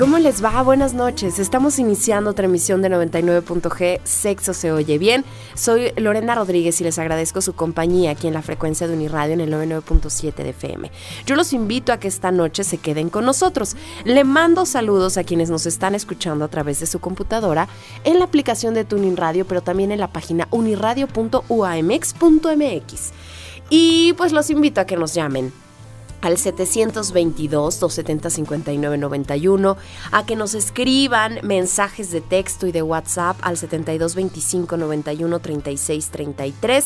¿Cómo les va? Buenas noches. Estamos iniciando otra emisión de 99.g Sexo se oye bien. Soy Lorena Rodríguez y les agradezco su compañía aquí en la frecuencia de Uniradio en el 99.7 de FM. Yo los invito a que esta noche se queden con nosotros. Le mando saludos a quienes nos están escuchando a través de su computadora en la aplicación de Tuning Radio, pero también en la página uniradio.uamx.mx. Y pues los invito a que nos llamen al 722-270-5991, a que nos escriban mensajes de texto y de WhatsApp al 7225-913633.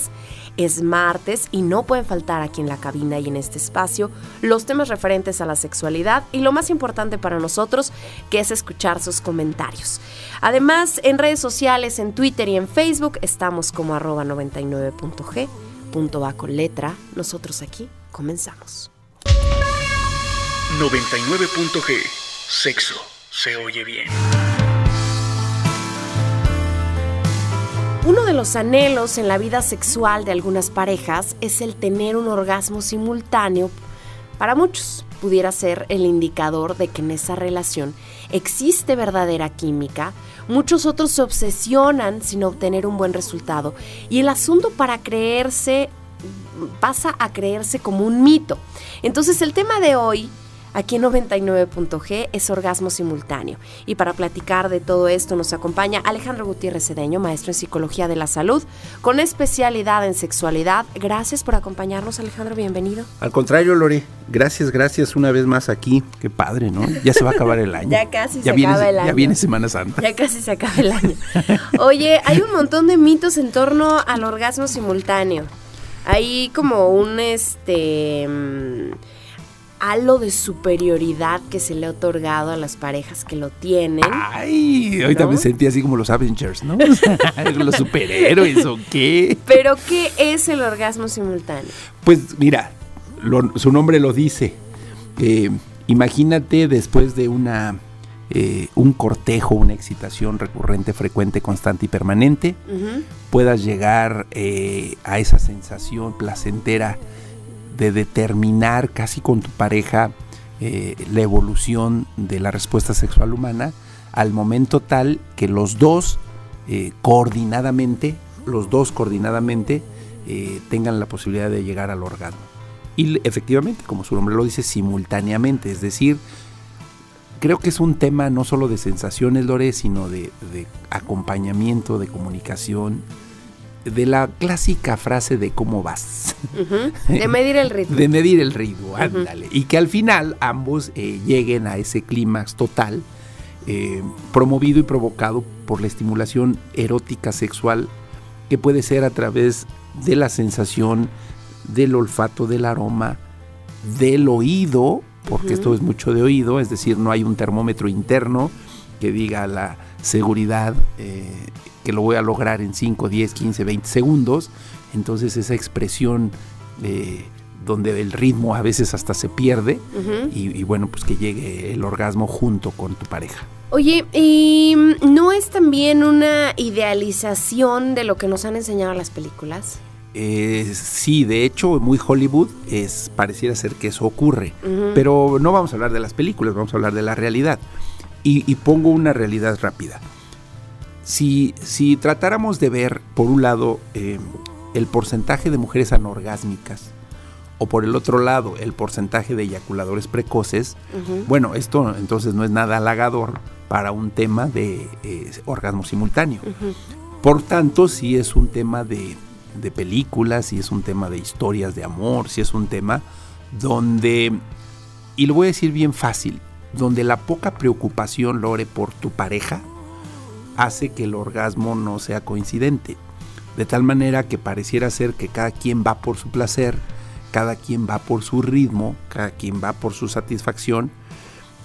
Es martes y no pueden faltar aquí en la cabina y en este espacio los temas referentes a la sexualidad y lo más importante para nosotros, que es escuchar sus comentarios. Además, en redes sociales, en Twitter y en Facebook, estamos como arroba 99.g, punto va con letra. Nosotros aquí comenzamos. 99.g. Sexo se oye bien. Uno de los anhelos en la vida sexual de algunas parejas es el tener un orgasmo simultáneo. Para muchos pudiera ser el indicador de que en esa relación existe verdadera química. Muchos otros se obsesionan sin obtener un buen resultado. Y el asunto para creerse pasa a creerse como un mito. Entonces el tema de hoy aquí en 99.g es orgasmo simultáneo. Y para platicar de todo esto nos acompaña Alejandro Gutiérrez Cedeño, maestro en psicología de la salud, con especialidad en sexualidad. Gracias por acompañarnos, Alejandro, bienvenido. Al contrario, Lore, gracias, gracias una vez más aquí. Qué padre, ¿no? Ya se va a acabar el año. Ya casi ya se viene, acaba el año. Ya viene Semana Santa. Ya casi se acaba el año. Oye, hay un montón de mitos en torno al orgasmo simultáneo. Hay como un este mm, halo de superioridad que se le ha otorgado a las parejas que lo tienen. Ay, ahorita ¿No? me sentí así como los Avengers, ¿no? los superhéroes o qué. Pero ¿qué es el orgasmo simultáneo? Pues mira, lo- su nombre lo dice. Eh, imagínate después de una eh, un cortejo, una excitación recurrente, frecuente, constante y permanente, Ujú. puedas llegar eh, a esa sensación placentera de determinar casi con tu pareja eh, la evolución de la respuesta sexual humana al momento tal que los dos coordinadamente, los dos coordinadamente tengan la posibilidad de llegar al orgasmo. Y efectivamente, como su nombre lo dice, simultáneamente, es decir, creo que es un tema no solo de sensaciones, Lore, sino de, de acompañamiento, de comunicación, de la clásica frase de cómo vas. De medir el ritmo. de medir el ritmo, ándale, y que al final ambos eh, lleguen a ese clímax total, eh, promovido y provocado por la estimulación erótica sexual, que puede ser a través de la sensación, del olfato, del aroma, del oído, porque esto es mucho de oído, es decir, no hay un termómetro interno que diga la seguridad eh, que lo voy a lograr en 5, 10, 15, 20 segundos. Entonces esa expresión eh, donde el ritmo a veces hasta se pierde y, y bueno, pues que llegue el orgasmo junto con tu pareja. Oye, ¿y no es también una idealización de lo que nos han enseñado las películas? Eh, sí, de hecho, muy Hollywood es pareciera ser que eso ocurre. Pero no vamos a hablar de las películas, vamos a hablar de la realidad. Y, y pongo una realidad rápida. Si, si tratáramos de ver, por un lado, eh, el porcentaje de mujeres anorgásmicas, o por el otro lado, el porcentaje de eyaculadores precoces, bueno, esto entonces no es nada halagador para un tema de eh, orgasmo simultáneo. Por tanto, sí es un tema de, de películas, sí es un tema de historias de amor, sí es un tema donde, y lo voy a decir bien fácil, donde la poca preocupación, Lore, por tu pareja hace que el orgasmo no sea coincidente. De tal manera que pareciera ser que cada quien va por su placer, cada quien va por su ritmo, cada quien va por su satisfacción,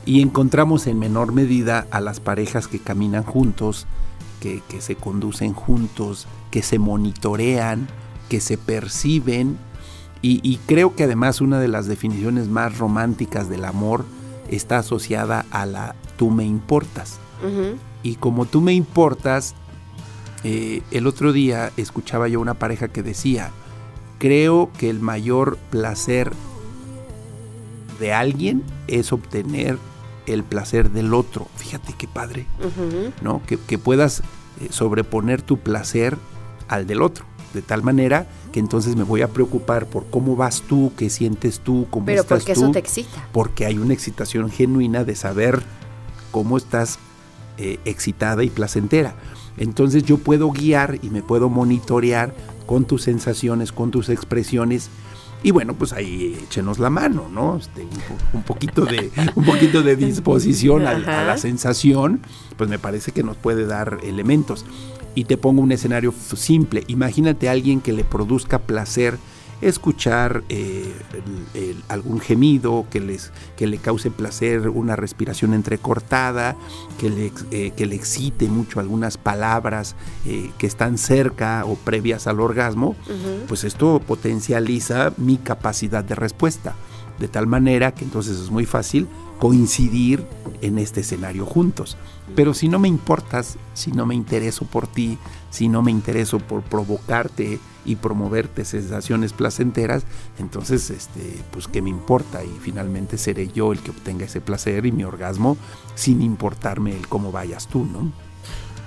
Y encontramos en menor medida a las parejas que caminan juntos, que, que se conducen juntos, que se monitorean, que se perciben. Y, y, creo que además una de las definiciones más románticas del amor está asociada a la tú me importas. Y como tú me importas, eh, el otro día escuchaba yo una pareja que decía, creo que el mayor placer de alguien es obtener el placer del otro. Fíjate qué padre. ¿no? Que, que puedas eh, sobreponer tu placer al del otro. De tal manera que entonces me voy a preocupar por cómo vas tú, qué sientes tú, cómo Pero estás porque tú eso te excita. porque hay una excitación genuina de saber cómo estás eh, excitada y placentera. Entonces yo puedo guiar y me puedo monitorear con tus sensaciones, con tus expresiones. Y bueno, pues ahí échenos la mano, ¿no? Este, un, po- un poquito de, un poquito de disposición al- a, la sensación, pues me parece que nos puede dar elementos. Y te pongo un escenario simple. Imagínate a alguien que le produzca placer escuchar eh, el- el- algún gemido, que, les, que le cause placer una respiración entrecortada, que le, eh, que le excite mucho algunas palabras eh, que están cerca o previas al orgasmo, pues esto potencializa mi capacidad de respuesta. De tal manera que entonces es muy fácil coincidir en este escenario juntos. Pero si no me importas, si no me intereso por ti, si no me intereso por provocarte y promoverte sensaciones placenteras, entonces, este, pues qué me importa y finalmente seré yo el que obtenga ese placer y mi orgasmo sin importarme el cómo vayas tú, ¿no?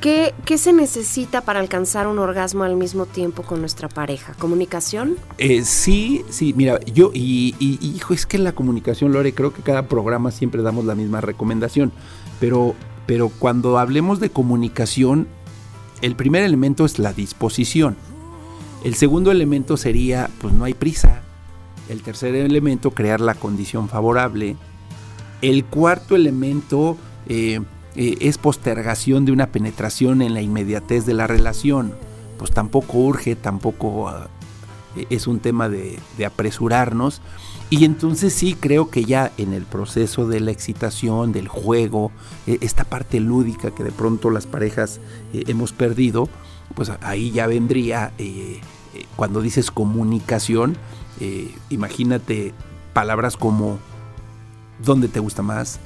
¿Qué, ¿Qué se necesita para alcanzar un orgasmo al mismo tiempo con nuestra pareja? ¿Comunicación? Eh, sí, sí, mira, yo, y, hijo, es que en la comunicación, Lore, creo que cada programa siempre damos la misma recomendación, pero, pero cuando hablemos de comunicación, el primer elemento es la disposición. El segundo elemento sería, pues no hay prisa. El tercer elemento, crear la condición favorable. El cuarto elemento eh, eh, es postergación de una penetración en la inmediatez de la relación. Pues tampoco urge, tampoco ah, es un tema de apresurarnos. Y entonces sí creo que ya en el proceso de la excitación, del juego, eh, esta parte lúdica que de pronto las parejas eh, hemos perdido, pues ahí ya vendría, eh, eh, cuando dices comunicación, imagínate palabras como dónde te gusta más,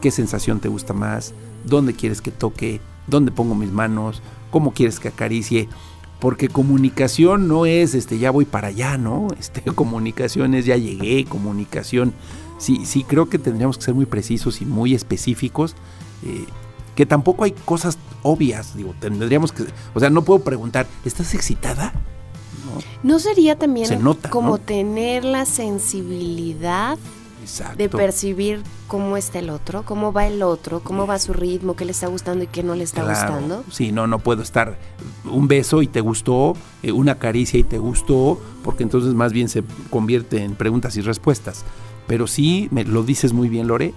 qué sensación te gusta más, dónde quieres que toque, dónde pongo mis manos, cómo quieres que acaricie. Porque comunicación no es este ya voy para allá, ¿no? Este, comunicación es ya llegué, comunicación. Sí, sí creo que tendríamos que ser muy precisos y muy específicos. eh, que tampoco hay cosas obvias, digo, tendríamos que, o sea, no puedo preguntar, ¿estás excitada? No, ¿No sería también Se nota, como ¿no? tener la sensibilidad exacto. de percibir cómo está el otro, cómo va el otro, cómo va su ritmo, qué le está gustando y qué no le está Claro. gustando? Sí, no, no puedo estar un beso y te gustó, eh, una caricia y te gustó, porque entonces más bien se convierte en preguntas y respuestas. Pero sí, me lo dices muy bien, Lore.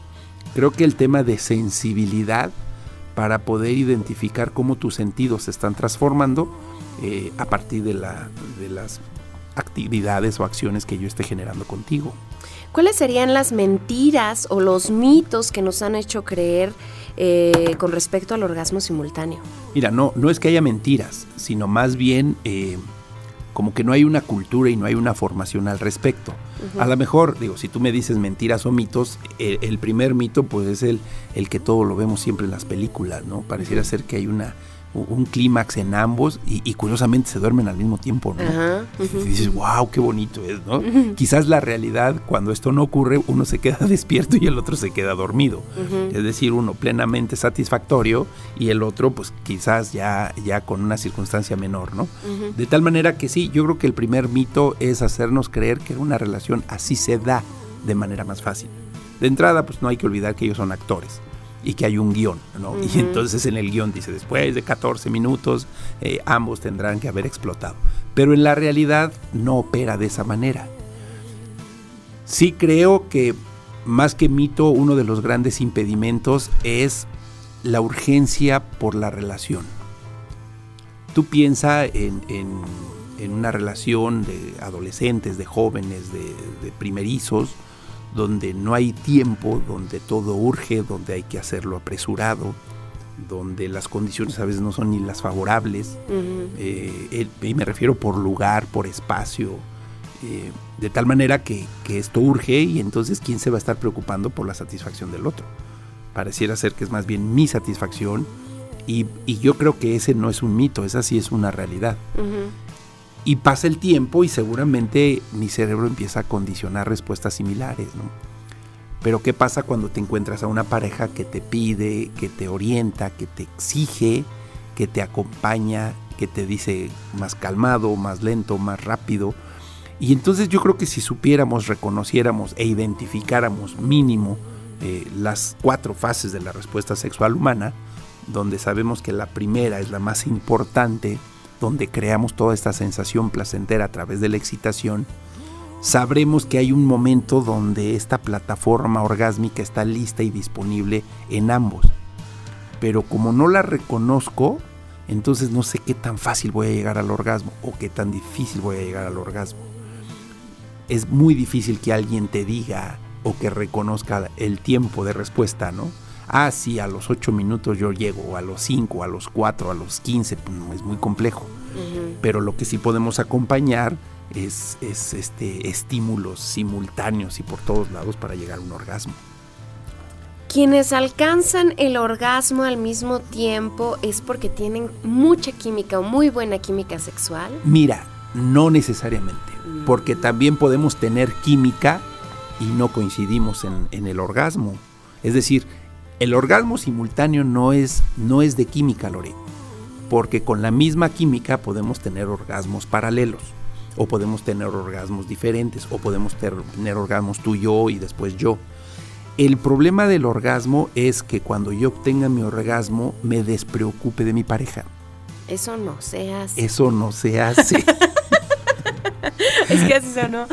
Creo que el tema de sensibilidad para poder identificar cómo tus sentidos se están transformando eh, a partir de, la, de las actividades o acciones que yo esté generando contigo. ¿Cuáles serían las mentiras o los mitos que nos han hecho creer eh, con respecto al orgasmo simultáneo? Mira, no, no es que haya mentiras, sino más bien eh, como que no hay una cultura y no hay una formación al respecto. A lo mejor, digo, si tú me dices mentiras o mitos, el, el primer mito pues es el, el que todo lo vemos siempre en las películas, ¿no? Pareciera ser que hay una un clímax en ambos y, y curiosamente se duermen al mismo tiempo, ¿no? Ajá, Y dices, wow, qué bonito es, ¿no? Quizás la realidad, cuando esto no ocurre, uno se queda despierto y el otro se queda dormido. Es decir, uno plenamente satisfactorio y el otro, pues quizás ya, ya con una circunstancia menor, ¿no? De tal manera que sí, yo creo que el primer mito es hacernos creer que una relación así se da de manera más fácil. De entrada, pues no hay que olvidar que ellos son actores y que hay un guion, ¿no? Y Ujú. entonces en el guion dice, después de 14 minutos, eh, ambos tendrán que haber explotado. Pero en la realidad no opera de esa manera. Sí creo que más que mito, uno de los grandes impedimentos es la urgencia por la relación. Tú piensa en, en- en una relación de adolescentes, de jóvenes, de, de primerizos, donde no hay tiempo, donde todo urge, donde hay que hacerlo apresurado, donde las condiciones a veces no son ni las favorables, eh, y me refiero por lugar, por espacio, eh, de tal manera que, esto urge y entonces quién se va a estar preocupando por la satisfacción del otro. Pareciera ser que es más bien mi satisfacción y, yo creo que ese no es un mito, esa sí es una realidad. Y pasa el tiempo y seguramente mi cerebro empieza a condicionar respuestas similares, ¿no? Pero ¿qué pasa cuando te encuentras a una pareja que te pide, que te orienta, que te exige, que te acompaña, que te dice más calmado, más lento, más rápido? Y entonces yo creo que si supiéramos, reconociéramos e identificáramos mínimo eh, las cuatro fases de la respuesta sexual humana, donde sabemos que la primera es la más importante, donde creamos toda esta sensación placentera a través de la excitación, sabremos que hay un momento donde esta plataforma orgásmica está lista y disponible en ambos. Pero como no la reconozco, entonces no sé qué tan fácil voy a llegar al orgasmo o qué tan difícil voy a llegar al orgasmo. Es muy difícil que alguien te diga o que reconozca el tiempo de respuesta, ¿no? Ah, sí, a los 8 minutos yo llego, o a los 5, a los 4, a los 15, pues no es muy complejo. Pero lo que sí podemos acompañar es, este, estímulos simultáneos y por todos lados para llegar a un orgasmo. Quienes alcanzan el orgasmo al mismo tiempo es porque tienen mucha química o muy buena química sexual. Mira, no necesariamente, mm. porque también podemos tener química y no coincidimos en, el orgasmo. Es decir, el orgasmo simultáneo no es, no es de química, Lore, porque con la misma química podemos tener orgasmos paralelos o podemos tener orgasmos diferentes, o podemos tener orgasmos tú y yo y después yo. El problema del orgasmo es que cuando yo obtenga mi orgasmo me despreocupe de mi pareja. Eso no se hace. Eso no se hace. es que así sonó.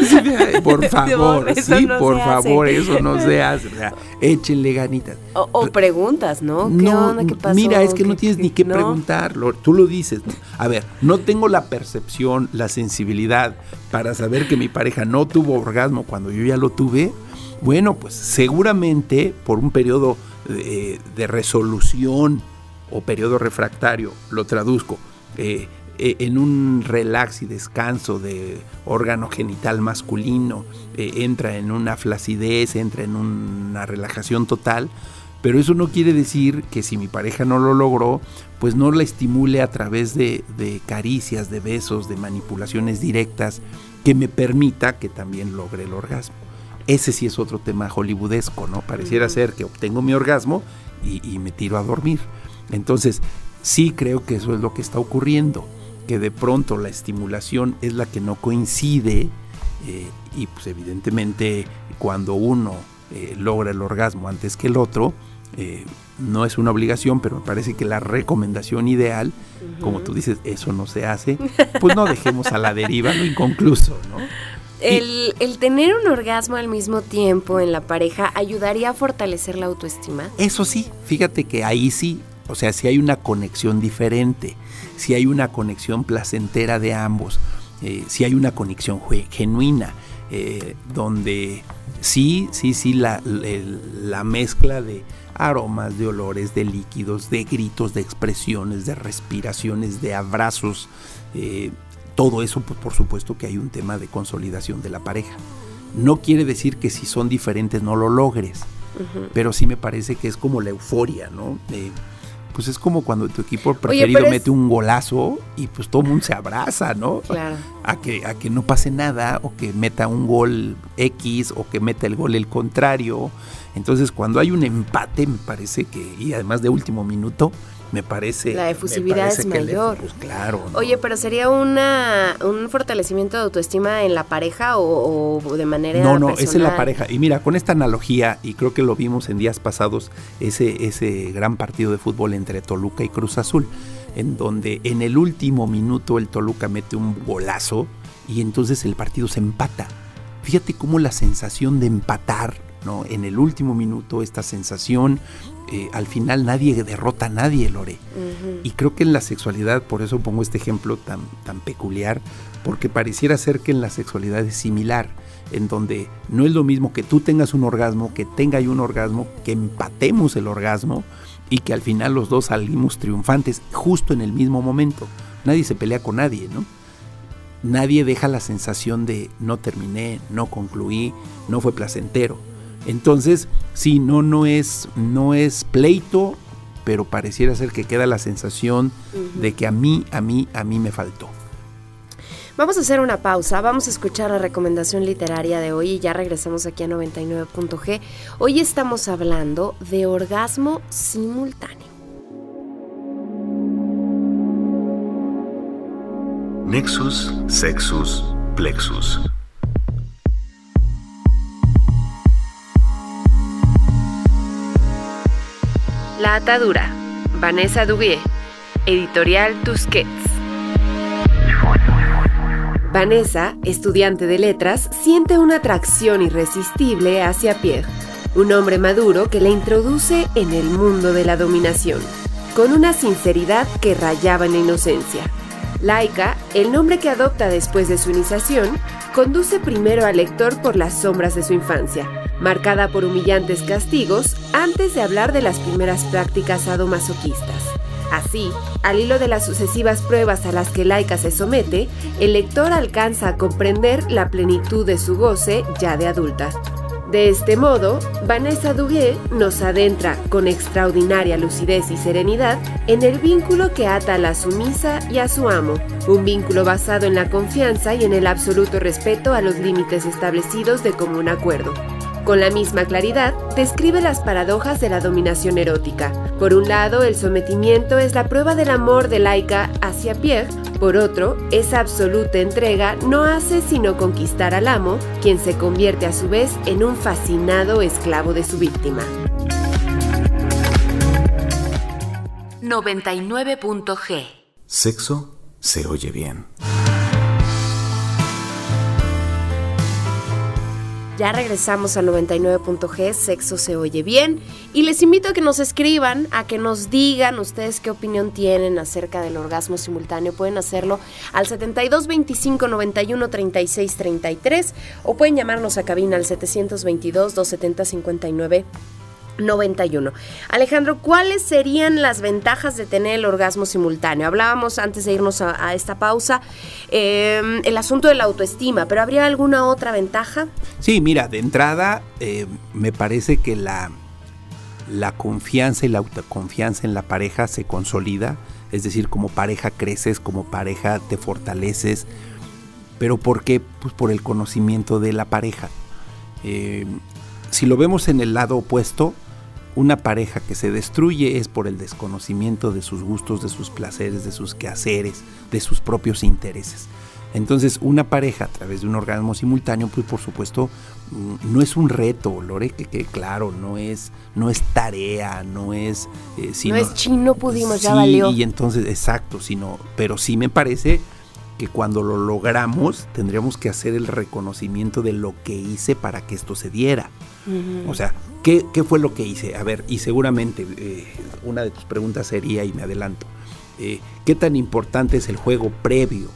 por favor, sí, por favor, eso no se hace. échenle ganitas. O, preguntas, ¿no? ¿Qué onda? ¿Qué pasó? Mira, es que no tienes ni que preguntarlo. Tú lo dices. A ver, no tengo la percepción, la sensibilidad para saber que mi pareja no tuvo orgasmo cuando yo ya lo tuve. Bueno, pues seguramente por un periodo de, de resolución o periodo refractario, lo traduzco, eh, eh, en un relax y descanso de órgano genital masculino, eh, entra en una flacidez, entra en una relajación total, pero eso no quiere decir que si mi pareja no lo logró, pues no la estimule a través de, caricias, de besos, de manipulaciones directas, que me permita que también logre el orgasmo. Ese sí es otro tema hollywoodesco, ¿no? Pareciera ser que obtengo mi orgasmo y me tiro a dormir. Entonces, sí creo que eso es lo que está ocurriendo que de pronto la estimulación es la que no coincide eh, y pues evidentemente cuando uno eh, logra el orgasmo antes que el otro, eh, no es una obligación, pero me parece que la recomendación ideal, como tú dices, eso no se hace, pues no dejemos a la deriva lo inconcluso, ¿no? El, el, tener un orgasmo al mismo tiempo en la pareja ayudaría a fortalecer la autoestima. Eso sí, fíjate que ahí sí, o sea, si hay una conexión diferente si hay una conexión placentera de ambos, eh, si hay una conexión genuina, eh, donde sí, sí, sí, la, la, mezcla de aromas, de olores, de líquidos, de gritos, de expresiones, de respiraciones, de abrazos, eh, todo eso, pues por supuesto que hay un tema de consolidación de la pareja. No quiere decir que si son diferentes no lo logres, pero sí me parece que es como la euforia, ¿no? Pues es como cuando tu equipo preferido mete un golazo y pues todo el mundo se abraza, ¿no? Claro. A que, a que no pase nada o que meta un gol X o que meta el gol el contrario. Entonces cuando hay un empate me parece que, y además de último minuto, me parece. La efusividad es mayor. pues claro. Oye, pero sería una un fortalecimiento de autoestima en la pareja o, de manera. No, no, es en la pareja. Y mira, con esta analogía, y creo que lo vimos en días pasados, ese, ese gran partido de fútbol entre Toluca y Cruz Azul, en donde en el último minuto el Toluca mete un golazo y entonces el partido se empata. Fíjate cómo la sensación de empatar ¿no? En el último minuto, esta sensación eh, al final nadie derrota a nadie, Lore. Y creo que en la sexualidad, por eso pongo este ejemplo tan, tan peculiar, porque pareciera ser que en la sexualidad es similar. en donde no es lo mismo que tú tengas un orgasmo, que tenga yo un orgasmo, que empatemos el orgasmo y que al final los dos salimos triunfantes justo en el mismo momento. Nadie se pelea con nadie, ¿no? Nadie deja la sensación de no terminé, no concluí, no fue placentero. Entonces, sí, no, no es, no es pleito, pero pareciera ser que queda la sensación de que a mí, a mí, a mí me faltó. Vamos a hacer una pausa, vamos a escuchar la recomendación literaria de hoy y ya regresamos aquí a 99.g. Hoy estamos hablando de orgasmo simultáneo. Nexus Sexus Plexus. La atadura. Vanessa Duguet. Editorial Tusquets. Vanessa, estudiante de letras, siente una atracción irresistible hacia Pierre, un hombre maduro que le introduce en el mundo de la dominación, con una sinceridad que rayaba en la inocencia. Laika, el nombre que adopta después de su iniciación, conduce primero al lector por las sombras de su infancia, marcada por humillantes castigos antes de hablar de las primeras prácticas sadomasoquistas. Así, al hilo de las sucesivas pruebas a las que Laika se somete, el lector alcanza a comprender la plenitud de su goce ya de adulta. De este modo, Vanessa Duguet nos adentra con extraordinaria lucidez y serenidad en el vínculo que ata a la sumisa y a su amo, un vínculo basado en la confianza y en el absoluto respeto a los límites establecidos de común acuerdo. Con la misma claridad, describe las paradojas de la dominación erótica. Por un lado, el sometimiento es la prueba del amor de Laika hacia Pierre. Por otro, esa absoluta entrega no hace sino conquistar al amo, quien se convierte a su vez en un fascinado esclavo de su víctima. 99.g Sexo se oye bien. Ya regresamos a 99.g, sexo se oye bien. Y les invito a que nos escriban, a que nos digan ustedes qué opinión tienen acerca del orgasmo simultáneo. Pueden hacerlo al 72 25 91 36 33 o pueden llamarnos a cabina al 722 270 59 91. Alejandro, ¿cuáles serían las ventajas de tener el orgasmo simultáneo? Hablábamos antes de irnos a, esta pausa eh, el asunto de la autoestima, pero ¿habría alguna otra ventaja? Sí, mira, de entrada eh, me parece que la, la confianza y la autoconfianza en la pareja se consolida, es decir, como pareja creces, como pareja te fortaleces, pero ¿por qué? Pues por el conocimiento de la pareja. Eh, si lo vemos en el lado opuesto, una pareja que se destruye es por el desconocimiento de sus gustos, de sus placeres, de sus quehaceres, de sus propios intereses. Entonces, una pareja a través de un orgasmo simultáneo, pues por supuesto, mm, no es un reto, Lore, que, claro, no es, no es tarea, no es... Eh, no es chino, pudimos, ya valió. Y entonces, exacto, sino, pero sí me parece que cuando lo logramos tendríamos que hacer el reconocimiento de lo que hice para que esto se diera. O sea, ¿qué, fue lo que hice? A ver, y seguramente eh, una de tus preguntas sería, y me adelanto, eh, ¿qué tan importante es el juego previo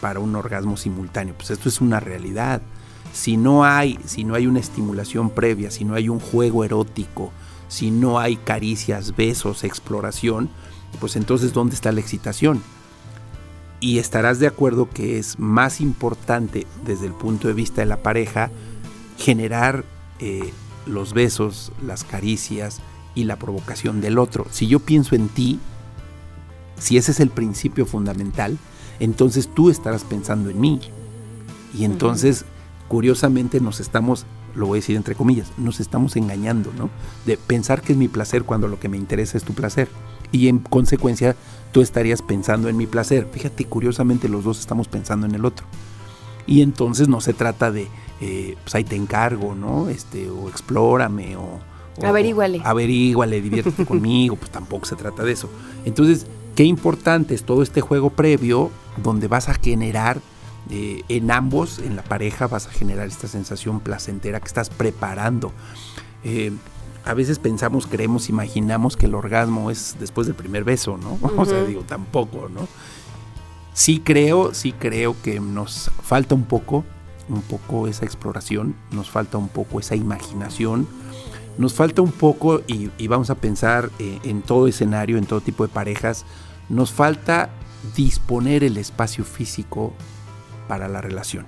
para un orgasmo simultáneo? Pues esto es una realidad. Si no hay, si no hay una estimulación previa, si no hay un juego erótico, si no hay caricias, besos, exploración, pues entonces ¿dónde está la excitación? Y estarás de acuerdo que es más importante desde el punto de vista de la pareja generar eh, los besos, las caricias y la provocación del otro. Si yo pienso en ti, si ese es el principio fundamental, entonces tú estarás pensando en mí. Y entonces, curiosamente, nos estamos, lo voy a decir entre comillas, nos estamos engañando, ¿no? De pensar que es mi placer cuando lo que me interesa es tu placer. Y en consecuencia, tú estarías pensando en mi placer. Fíjate, curiosamente, los dos estamos pensando en el otro. Y entonces no se trata de, eh, pues ahí te encargo, ¿no? Este, o explórame, o, averíguale. Averíguale, diviértete conmigo, pues tampoco se trata de eso. Entonces, qué importante es todo este juego previo donde vas a generar eh, en ambos, en la pareja, vas a generar esta sensación placentera que estás preparando. Eh, a veces pensamos, creemos, imaginamos que el orgasmo es después del primer beso, ¿no? O sea, digo, tampoco, ¿no? Sí creo, sí creo que nos falta un poco un poco esa exploración, nos falta un poco esa imaginación, nos falta un poco, y, vamos a pensar eh, en todo escenario, en todo tipo de parejas, nos falta disponer el espacio físico para la relación.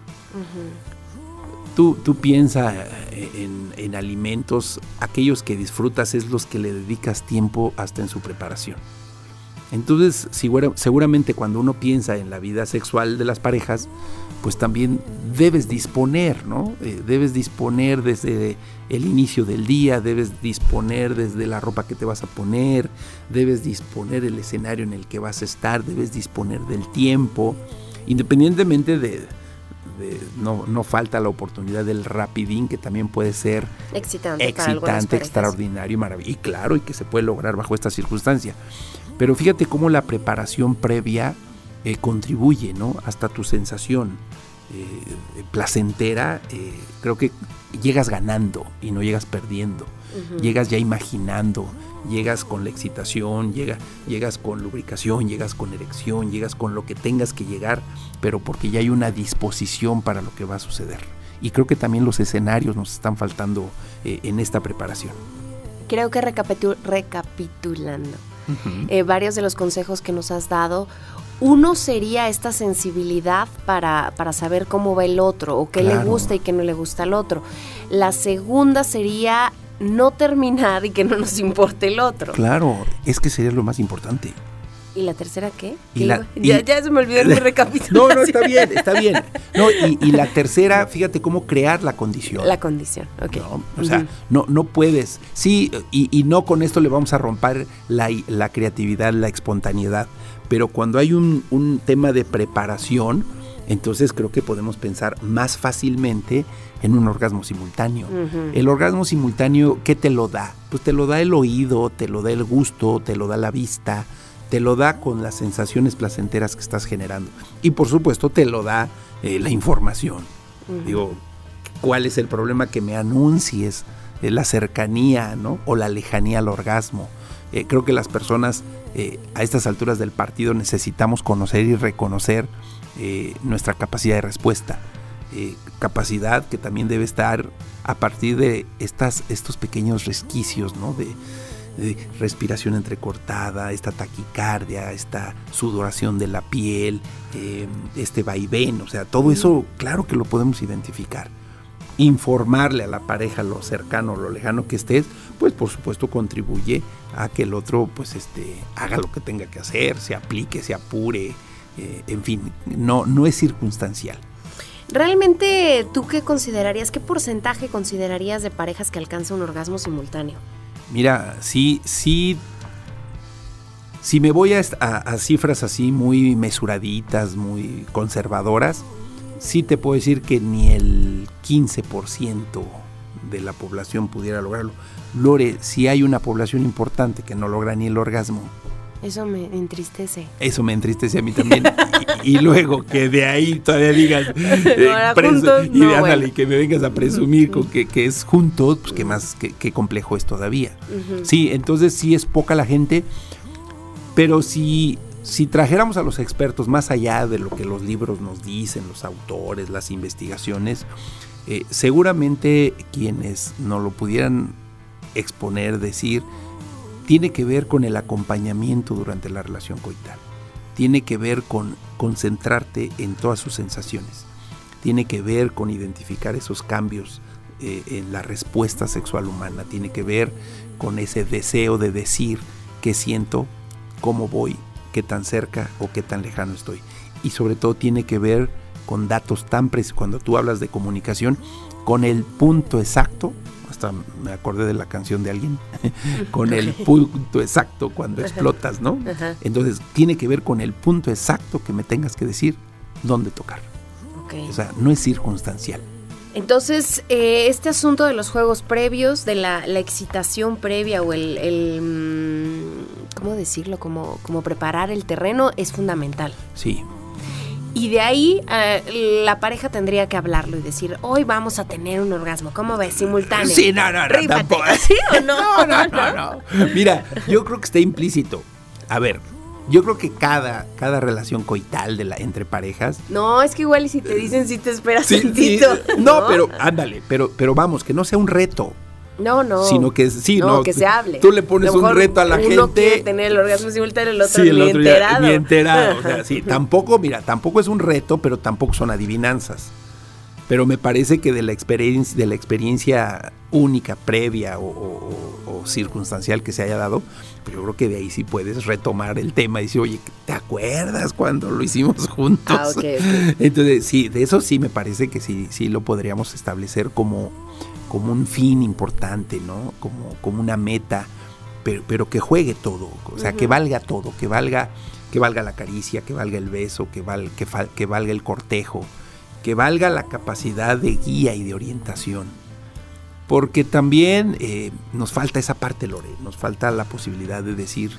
Tú, tú piensas eh, en, alimentos, aquellos que disfrutas es los que le dedicas tiempo hasta en su preparación. Entonces, seguramente cuando uno piensa en la vida sexual de las parejas, pues también debes disponer, ¿no? Eh, debes disponer desde el inicio del día, debes disponer desde la ropa que te vas a poner, debes disponer el escenario en el que vas a estar, debes disponer del tiempo, independientemente de, no, no, falta la oportunidad del rapidín que también puede ser excitante, excitante extraordinario y maravilloso. Y claro, y que se puede lograr bajo esta circunstancia. Pero fíjate cómo la preparación previa eh, contribuye ¿no? hasta tu sensación eh, placentera. Eh, creo que llegas ganando y no llegas perdiendo. Llegas ya imaginando, llegas con la excitación, llega, llegas con lubricación, llegas con erección, llegas con lo que tengas que llegar, pero porque ya hay una disposición para lo que va a suceder. Y creo que también los escenarios nos están faltando en esta preparación. Creo que recapitulando, eh, varios de los consejos que nos has dado. Uno sería esta sensibilidad para, para saber cómo va el otro o qué le gusta y qué no le gusta al otro. La segunda sería no terminar y que no nos importe el otro. Claro, es que sería lo más importante. ¿Y la tercera qué? ya, se me olvidó mi recapitulación. No, no, está bien, está bien. No, y, la tercera, fíjate cómo crear la condición. La condición, ok. o sea, no, no puedes. Sí, y, no con esto le vamos a romper la, la creatividad, la espontaneidad. Pero cuando hay un, un tema de preparación, entonces creo que podemos pensar más fácilmente en un orgasmo simultáneo. El orgasmo simultáneo, ¿qué te lo da? Pues te lo da el oído, te lo da el gusto, te lo da la vista, te lo da con las sensaciones placenteras que estás generando. Y por supuesto te lo da eh, la información. Digo, ¿cuál es el problema que me anuncies eh, la cercanía ¿no? o la lejanía al orgasmo? Eh, creo que las personas a estas alturas del partido necesitamos conocer y reconocer nuestra capacidad de respuesta. capacidad que también debe estar a partir de estas, estos pequeños resquicios ¿no? de, respiración entrecortada, esta taquicardia, esta sudoración de la piel, em, este vaivén, o sea, todo eso claro que lo podemos identificar. Informarle a la pareja lo cercano, lo lejano que estés, pues por supuesto contribuye a que el otro pues este, haga lo que tenga que hacer, se aplique, se apure, eh, en fin, no, no es circunstancial. ¿Realmente tú qué considerarías, qué porcentaje considerarías de parejas que alcanzan un orgasmo simultáneo? Mira, sí, sí. Si me voy a, cifras así muy mesuraditas, muy conservadoras, sí te puedo decir que ni el 15% de la población pudiera lograrlo. Lore, si hay una población importante que no logra ni el orgasmo, eso me entristece. Eso me entristece a mí también. y, luego que de ahí todavía digas. Eh, y, que me vengas a presumir con que, es juntos, pues que más, que, complejo es todavía. Sí, entonces sí es poca la gente, pero si, si trajéramos a los expertos más allá de lo que los libros nos dicen, los autores, las investigaciones, eh, seguramente quienes nos lo pudieran exponer, decir, tiene que ver con el acompañamiento durante la relación coital. Tiene que ver con concentrarte en todas sus sensaciones. Tiene que ver con identificar esos cambios eh, en la respuesta sexual humana. Tiene que ver con ese deseo de decir qué siento, cómo voy, qué tan cerca o qué tan lejano estoy. Y sobre todo tiene que ver con datos tan precisos. Cuando tú hablas de comunicación, con el punto exacto me acordé de la canción de alguien, con el punto exacto cuando explotas, ¿no? Entonces tiene que ver con el punto exacto que me tengas que decir dónde tocar. O sea, no es circunstancial. Entonces, eh, este asunto de los juegos previos, de la, excitación previa o el, mm, ¿cómo decirlo? Como, como preparar el terreno es fundamental. Sí, y de ahí eh, la pareja tendría que hablarlo y decir, hoy vamos a tener un orgasmo. ¿Cómo ves? Simultáneo. Sí, no, no, no. Tampoco. ¿Sí o no? No, no, no, no. Mira, yo creo que está implícito. A ver, yo creo que cada, cada relación coital de la, entre parejas. No, es que igual y si te dicen si te esperas tantito. no, pero ándale, pero, pero vamos, que no sea un reto. No, no. Sino que sí, no, que se hable. Tú le pones un reto a la gente. Uno quiere tener el orgasmo simultáneo, el otro, sí, el ni, otro enterado. ni enterado. o sea, sí, tampoco, mira, tampoco es un reto, pero tampoco son adivinanzas. Pero me parece que de la experiencia, de la experiencia única, previa o, circunstancial que se haya dado, pues yo creo que de ahí sí puedes retomar el tema y decir, oye, ¿te acuerdas cuando lo hicimos juntos? Ah, okay, Entonces, sí, de eso sí me parece que sí, sí lo podríamos establecer como como un fin importante, ¿no? Como, como una meta, pero, pero que juegue todo, o sea, que valga todo, que valga, que valga la caricia, que valga el beso, que, que, que valga el cortejo, que valga la capacidad de guía y de orientación. Porque también eh, nos falta esa parte, Lore, nos falta la posibilidad de decir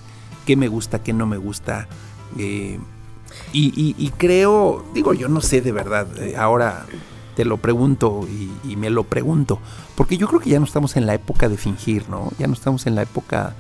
qué me gusta, qué no me gusta. Eh, y, creo, digo, yo no sé de verdad, eh, ahora te lo pregunto y, me lo pregunto, porque yo creo que ya no estamos en la época de fingir, ¿no? Ya no estamos en la época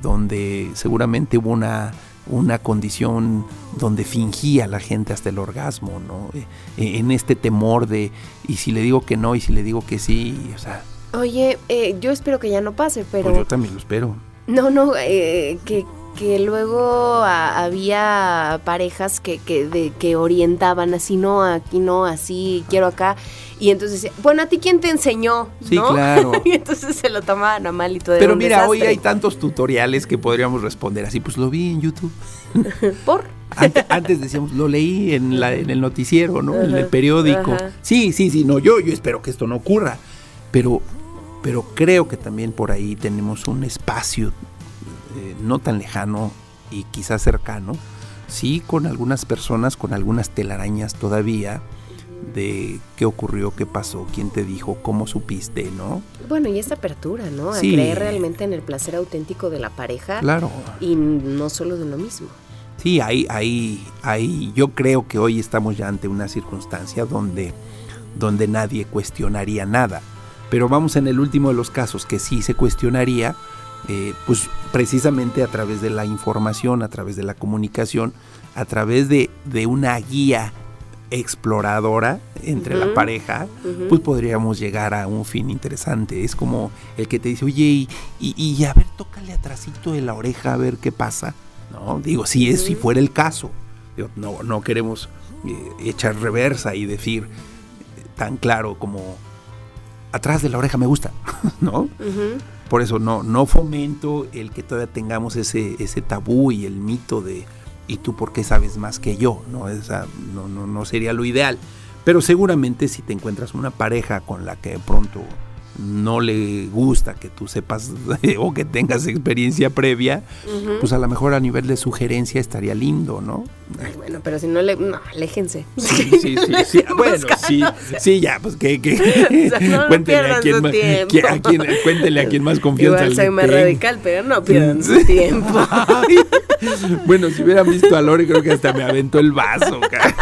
donde seguramente hubo una, una condición donde fingía la gente hasta el orgasmo, ¿no? Eh, eh, en este temor de, y si le digo que no, y si le digo que sí, o sea... Oye, yo espero que ya no pase, pero... Pues yo también lo espero. No, no, que que luego había parejas que, que, de, que orientaban así, no, aquí no, así, quiero acá. Y entonces, bueno, ¿a ti quién te enseñó? Sí, claro. y entonces se lo tomaban a mal y todo. Pero mira, hoy hay tantos tutoriales que podríamos responder así, pues lo vi en YouTube. ¿Por? Antes, decíamos, lo leí en, la, en el noticiero, ¿no? en el periódico. Sí, sí, sí, no, yo, yo espero que esto no ocurra. Pero, pero creo que también por ahí tenemos un espacio eh, no tan lejano y quizás cercano, sí con algunas personas, con algunas telarañas todavía de qué ocurrió, qué pasó, quién te dijo, cómo supiste, ¿no? Bueno, y esa apertura, ¿no? A creer realmente en el placer auténtico de la pareja. Claro. Y no solo de uno mismo. Sí, ahí, ahí, ahí, yo creo que hoy estamos ya ante una circunstancia donde, donde nadie cuestionaría nada. Pero vamos en el último de los casos que sí se cuestionaría, eh, pues precisamente a través de la información, a través de la comunicación, a través de, una guía exploradora entre la pareja, pues podríamos llegar a un fin interesante. Es como el que te dice, oye, y, a ver, tócale atrásito de la oreja a ver qué pasa. No, digo, si es, si fuera el caso. no, no queremos eh, echar reversa y decir tan claro como atrás de la oreja me gusta, ¿no? Por eso no, no fomento el que todavía tengamos ese, ese tabú y el mito de ¿y tú por qué sabes más que yo? No, Esa, no, no, no sería lo ideal. Pero seguramente si te encuentras una pareja con la que de pronto no le gusta que tú sepas o que tengas experiencia previa, pues a lo mejor a nivel de sugerencia estaría lindo, ¿no? bueno, pero si no le, no, aléjense. Sí, sí, sí, bueno, sí, sí, ya, pues que, que cuéntenle a quien más, a quien, cuéntenle a quien más confianza Igual soy más radical, pero no pierdan su tiempo. bueno, si hubieran visto a Lori, creo que hasta me aventó el vaso, cara.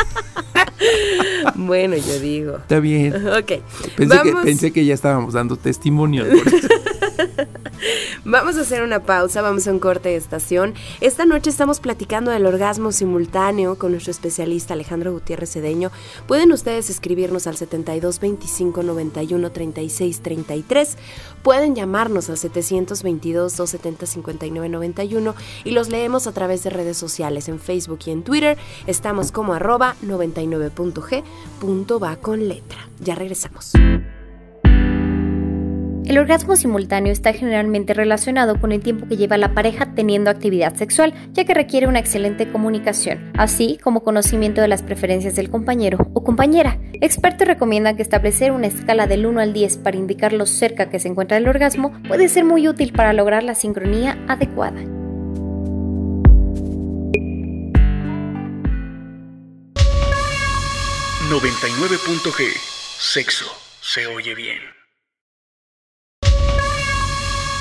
Bueno, yo digo. Está bien. Ok. Pensé, que, pensé que ya estábamos dando testimonio. vamos a hacer una pausa, vamos a un corte de estación. Esta noche estamos platicando del orgasmo simultáneo con nuestro especialista Alejandro Gutiérrez Cedeño. Pueden ustedes escribirnos al 72 25 91 36 33. Pueden llamarnos al 722 270 59 91 y los leemos a través de redes sociales en Facebook y en Twitter. Estamos como arroba 99.g. Va con letra. Ya regresamos. El orgasmo simultáneo está generalmente relacionado con el tiempo que lleva la pareja teniendo actividad sexual, ya que requiere una excelente comunicación, así como conocimiento de las preferencias del compañero o compañera. Expertos recomiendan que establecer una escala del 1 al 10 para indicar lo cerca que se encuentra el orgasmo puede ser muy útil para lograr la sincronía adecuada. 99.g Sexo se oye bien.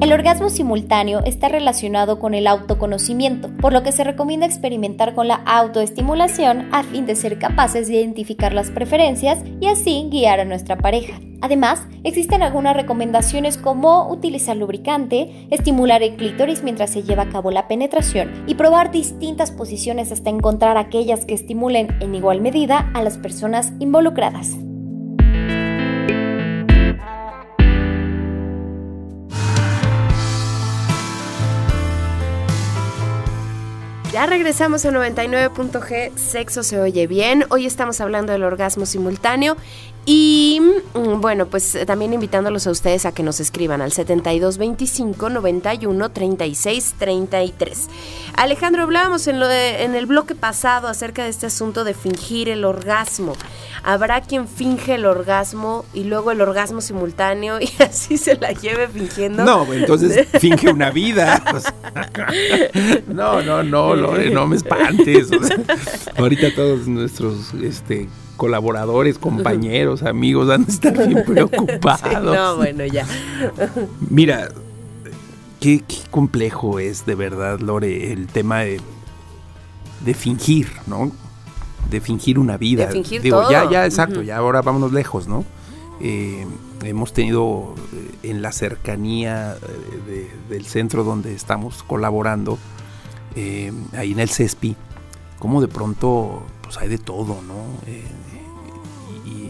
El orgasmo simultáneo está relacionado con el autoconocimiento, por lo que se recomienda experimentar con la autoestimulación a fin de ser capaces de identificar las preferencias y así guiar a nuestra pareja. Además, existen algunas recomendaciones como utilizar lubricante, estimular el clítoris mientras se lleva a cabo la penetración y probar distintas posiciones hasta encontrar aquellas que estimulen en igual medida a las personas involucradas. Ya regresamos a 99.g, sexo se oye bien. Hoy estamos hablando del orgasmo simultáneo y mm, bueno, pues también invitándolos a ustedes a que nos escriban al 7225 91 36 33. Alejandro, hablábamos en, lo de, en el bloque pasado acerca de este asunto de fingir el orgasmo. Habrá quien finge el orgasmo y luego el orgasmo simultáneo y así se la lleve fingiendo. No, entonces finge una vida. no, no, no, Lore, no me espantes. ahorita todos nuestros este, colaboradores, compañeros, amigos han de estar bien preocupados. no, bueno, ya. Mira, qué, complejo es de verdad, Lore, el tema de, de fingir, ¿no? De fingir una vida. De fingir Digo, todo. ya, ya, exacto, ya ahora vámonos lejos, ¿no? Eh, hemos tenido eh, en la cercanía eh, del centro donde estamos colaborando, ahí en el CESPI, como de pronto pues hay de todo, ¿no?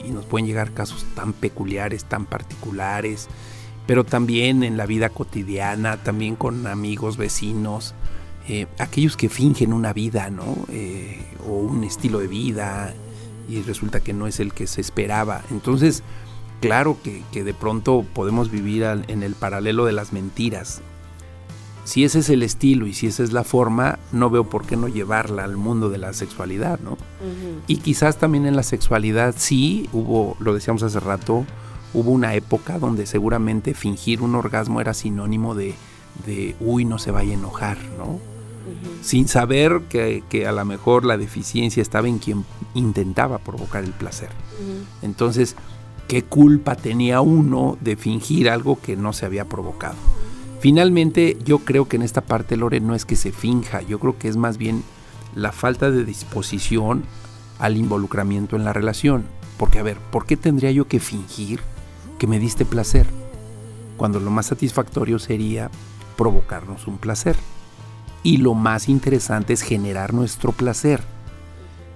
Y, nos pueden llegar casos tan peculiares, tan particulares, pero también en la vida cotidiana, también con amigos, vecinos, eh, aquellos que fingen una vida, ¿no? Eh, o un estilo de vida y resulta que no es el que se esperaba. Entonces, claro que, de pronto podemos vivir en el paralelo de las mentiras. Si ese es el estilo y si esa es la forma, no veo por qué no llevarla al mundo de la sexualidad, ¿no? Y quizás también en la sexualidad sí hubo, lo decíamos hace rato, hubo una época donde seguramente fingir un orgasmo era sinónimo de, de uy, no se vaya a enojar, ¿no? Sin saber que, que, a lo mejor la deficiencia estaba en quien intentaba provocar el placer. Entonces, ¿qué culpa tenía uno de fingir algo que no se había provocado? Finalmente, yo creo que en esta parte, Lore, no es que se finja, yo creo que es más bien la falta de disposición al involucramiento en la relación. Porque, a ver, ¿por qué tendría yo que fingir que me diste placer? Cuando lo más satisfactorio sería provocarnos un placer. Y lo más interesante es generar nuestro placer.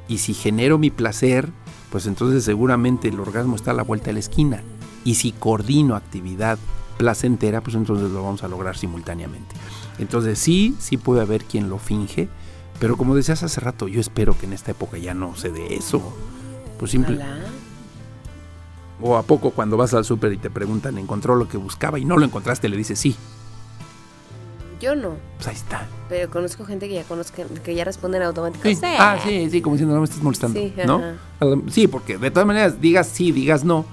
Y si genero mi placer, pues entonces seguramente el orgasmo está a la vuelta de la esquina. Y si coordino actividad placentera, pues entonces lo vamos a lograr simultáneamente. Entonces sí, sí puede haber quien lo finge, pero como decías hace rato, yo espero que en esta época ya no se dé eso. Pues simple. O a poco cuando vas al súper y te preguntan, ¿encontró lo que buscaba y no lo encontraste? Le dices sí. Yo no. Pues ahí está. Pero conozco gente que ya conozca, que ya responden automáticamente. Sí. Ah, sí, sí, como diciendo, no me estás molestando. Sí, ¿no? sí, porque de todas maneras, digas sí, digas no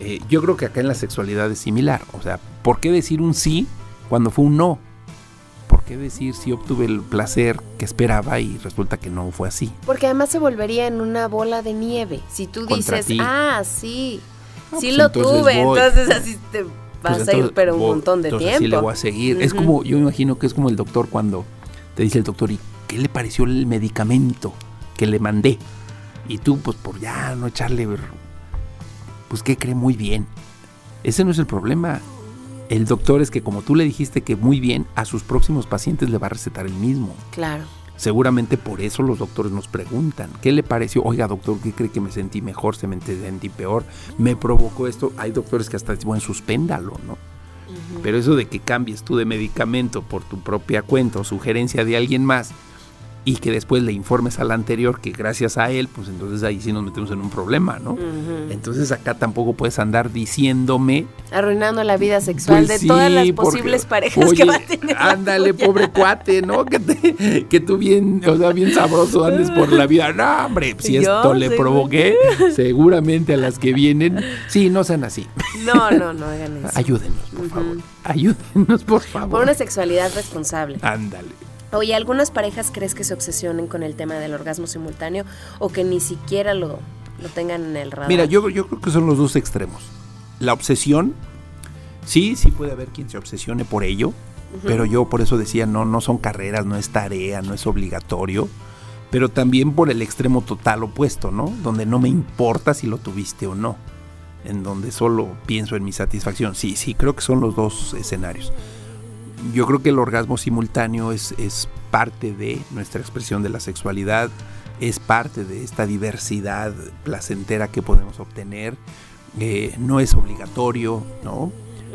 eh, yo creo que acá en la sexualidad es similar. O sea, ¿por qué decir un sí cuando fue un no? ¿Por qué decir si obtuve el placer que esperaba y resulta que no fue así? Porque además se volvería en una bola de nieve. Si tú dices, ah, sí, sí pues lo tuve, entonces así te vas pues a ir, pero un montón de tiempo. Sí le voy a seguir. Es como, yo me imagino que es como el doctor cuando te dice el doctor, ¿y qué le pareció el medicamento que le mandé? Y tú, pues por ya no echarle pues ¿qué cree muy bien? Ese no es el problema. El doctor es que como tú le dijiste que muy bien, a sus próximos pacientes le va a recetar el mismo. Claro. Seguramente por eso los doctores nos preguntan, ¿qué le pareció? Oiga, doctor, ¿qué cree que me sentí mejor? ¿Se me sentí peor? ¿Me provocó esto? Hay doctores que hasta dicen, bueno, suspéndalo, ¿no? Pero eso de que cambies tú de medicamento por tu propia cuenta o sugerencia de alguien más, y que después le informes al anterior que gracias a él, pues entonces ahí sí nos metemos en un problema, ¿no? Entonces acá tampoco puedes andar diciéndome... Arruinando la vida sexual Pues de todas las posibles parejas oye, que va a tener. Ándale, pobre cuate, ¿no? Que, te- que tú bien, o sea, bien sabroso andes por la vida. No, hombre, si Yo esto le provoqué, seguramente a las que vienen, sí, no sean así. No, no, no hagan eso. Ayúdenos, por favor. Ayúdenos, por favor. Por una sexualidad responsable. Ándale. Oye, ¿algunas parejas crees que se obsesionen con el tema del orgasmo simultáneo o que ni siquiera lo, lo tengan en el radar? Mira, yo, yo creo que son los dos extremos. La obsesión, Sí, sí puede haber quien se obsesione por ello, pero yo por eso decía, no, no son carreras, no es tarea, no es obligatorio, pero también por el extremo total opuesto, ¿no? Donde no me importa si lo tuviste o no, en donde solo pienso en mi satisfacción. Sí, sí, creo que son los dos escenarios. Yo creo que el orgasmo simultáneo es, es parte de nuestra expresión de la sexualidad, es parte de esta diversidad placentera que podemos obtener, eh, no es obligatorio, ¿no?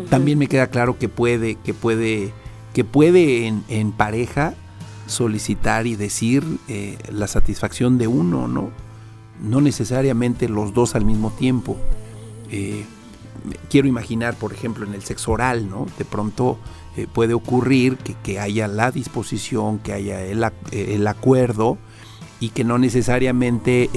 También me queda claro que puede, que puede, que puede en, pareja solicitar y decir eh, la satisfacción de uno, ¿no? No necesariamente los dos al mismo tiempo. Eh, quiero imaginar, por ejemplo, en el sexo oral, ¿no? De pronto eh, puede ocurrir que, haya la disposición, que haya el, acuerdo y que no necesariamente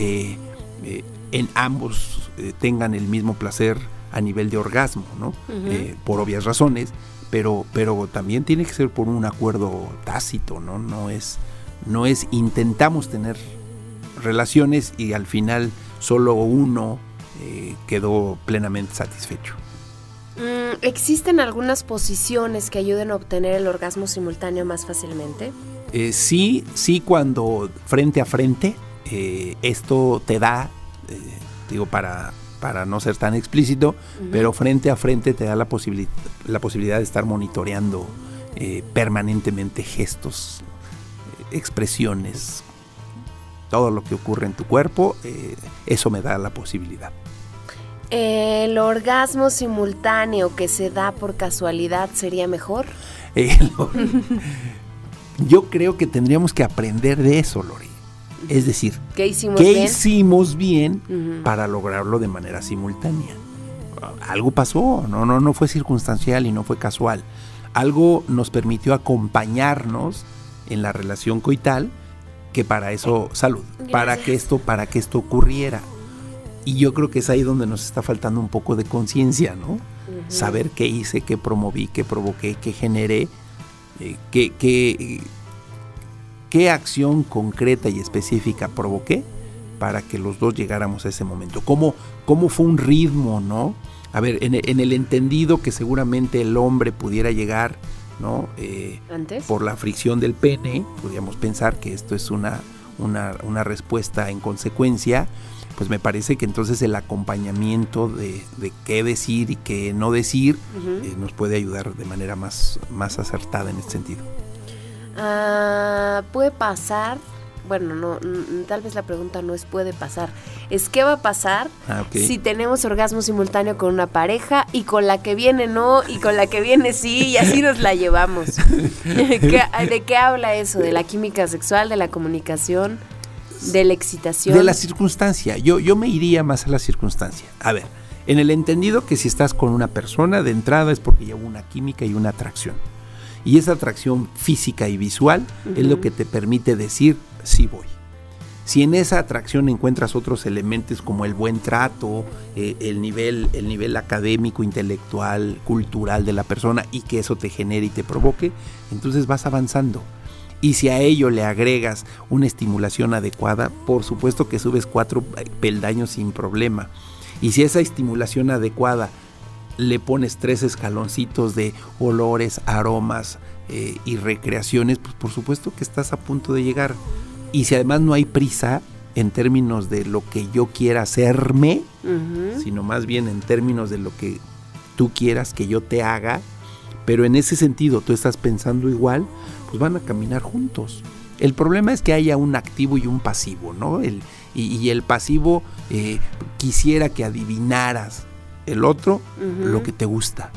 en ambos tengan el mismo placer a nivel de orgasmo, ¿no? Eh, por obvias razones, pero, pero también tiene que ser por un acuerdo tácito, ¿no? No es, no es intentamos tener relaciones y al final solo uno eh, quedó plenamente satisfecho. Mm, ¿Existen algunas posiciones que ayuden a obtener el orgasmo simultáneo más fácilmente? Eh, sí, sí, cuando frente a frente, esto te da, digo, para para no ser tan explícito, pero frente a frente te da la, la posibilidad de estar monitoreando eh, permanentemente gestos, eh, expresiones, todo lo que ocurre en tu cuerpo, eh, eso me da la posibilidad. ¿El orgasmo simultáneo que se da por casualidad sería mejor? yo creo que tendríamos que aprender de eso, Lori. Es decir, ¿qué hicimos bien, para lograrlo de manera simultánea? Algo pasó, no, no, no fue circunstancial y no fue casual. Algo nos permitió acompañarnos en la relación coital que para eso salud, para que esto, para que esto ocurriera. Y yo creo que es ahí donde nos está faltando un poco de conciencia, ¿no? Saber qué hice, qué promoví, qué provoqué, qué generé, eh, qué, qué, qué acción concreta y específica provoqué para que los dos llegáramos a ese momento. ¿Cómo, cómo fue un ritmo, no? A ver, en, el entendido que seguramente el hombre pudiera llegar, ¿no? Eh, ¿Antes? Por la fricción del pene, podríamos pensar que esto es una, una, respuesta en consecuencia, pues me parece que entonces el acompañamiento de, qué decir y qué no decir eh, nos puede ayudar de manera más, más acertada en este sentido. Ah, puede pasar, bueno, no, tal vez la pregunta no es puede pasar, es qué va a pasar ah, si tenemos orgasmo simultáneo con una pareja y con la que viene no y con la que viene sí y así nos la llevamos. ¿De qué habla eso? ¿De la química sexual, de la comunicación, de la excitación? De la circunstancia. Yo, yo me iría más a la circunstancia. A ver, en el entendido que si estás con una persona de entrada es porque hubo una química y una atracción. Y esa atracción física y visual es lo que te permite decir, sí voy. Si en esa atracción encuentras otros elementos como el buen trato, eh, el, nivel, el nivel académico, intelectual, cultural de la persona y que eso te genere y te provoque, entonces vas avanzando. Y si a ello le agregas una estimulación adecuada, por supuesto que subes cuatro peldaños sin problema. Y si esa estimulación adecuada le pones tres escaloncitos de olores, aromas eh, y recreaciones, pues por supuesto que estás a punto de llegar. Y si además no hay prisa en términos de lo que yo quiera hacerme, sino más bien en términos de lo que tú quieras que yo te haga, pero en ese sentido tú estás pensando igual, pues van a caminar juntos. El problema es que haya un activo y un pasivo, ¿no? El, y, el pasivo eh, quisiera que adivinaras el otro lo que te gusta.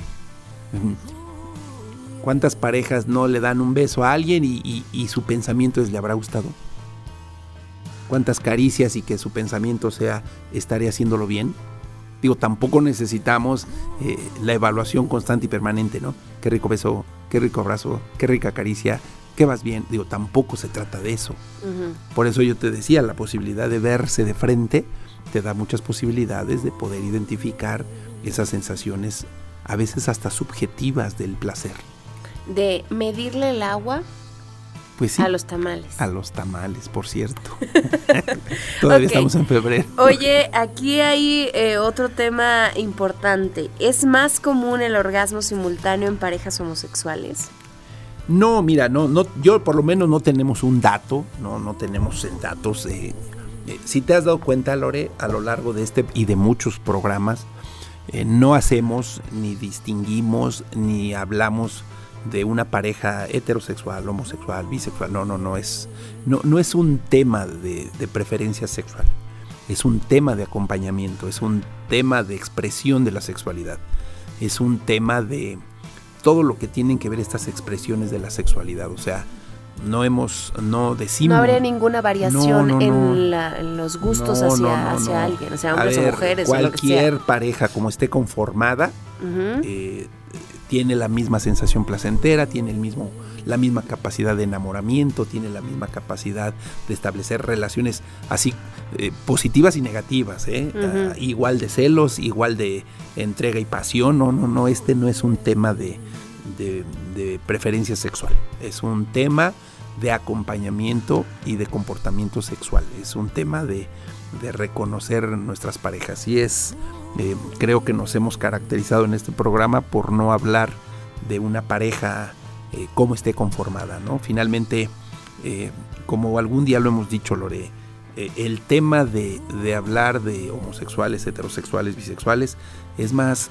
¿Cuántas parejas no le dan un beso a alguien y, su pensamiento es le habrá gustado? ¿Cuántas caricias y que su pensamiento sea estaré haciéndolo bien? Digo, tampoco necesitamos eh, la evaluación constante y permanente, ¿no? Qué rico beso, qué rico abrazo, qué rica caricia, qué vas bien. Digo, tampoco se trata de eso. Por eso yo te decía, la posibilidad de verse de frente te da muchas posibilidades de poder identificar esas sensaciones, a veces hasta subjetivas del placer. ¿De medirle el agua? Pues sí. A los tamales. A los tamales, por cierto. Todavía estamos en febrero. Oye, aquí hay eh, otro tema importante. ¿Es más común el orgasmo simultáneo en parejas homosexuales? No, mira, no, no, yo por lo menos no tenemos un dato, no, no tenemos datos. Eh, si te has dado cuenta, Lore, a lo largo de este y de muchos programas, eh, no hacemos ni distinguimos ni hablamos de una pareja heterosexual, homosexual, bisexual. No, no, no es, no, no es un tema de, de preferencia sexual. Es un tema de acompañamiento, es un tema de expresión de la sexualidad, es un tema de todo lo que tienen que ver estas expresiones de la sexualidad. O sea, no hemos, no decimos. No habría ninguna variación en, los gustos hacia, hacia alguien, o sea, hombres o mujeres. Cualquier pareja, como esté conformada, eh, tiene la misma sensación placentera, tiene el mismo, la misma capacidad de enamoramiento, tiene la misma capacidad de establecer relaciones así eh, positivas y negativas, ¿eh? ah, igual de celos, igual de entrega y pasión. No, no, no, este no es un tema de, de, preferencia sexual. Es un tema de acompañamiento y de comportamiento sexual. Es un tema de, reconocer nuestras parejas. Y es, eh, creo que nos hemos caracterizado en este programa por no hablar de una pareja eh, como esté conformada, ¿no? Finalmente, eh, como algún día lo hemos dicho, Lore, el tema de, de, hablar de homosexuales, heterosexuales, bisexuales, es más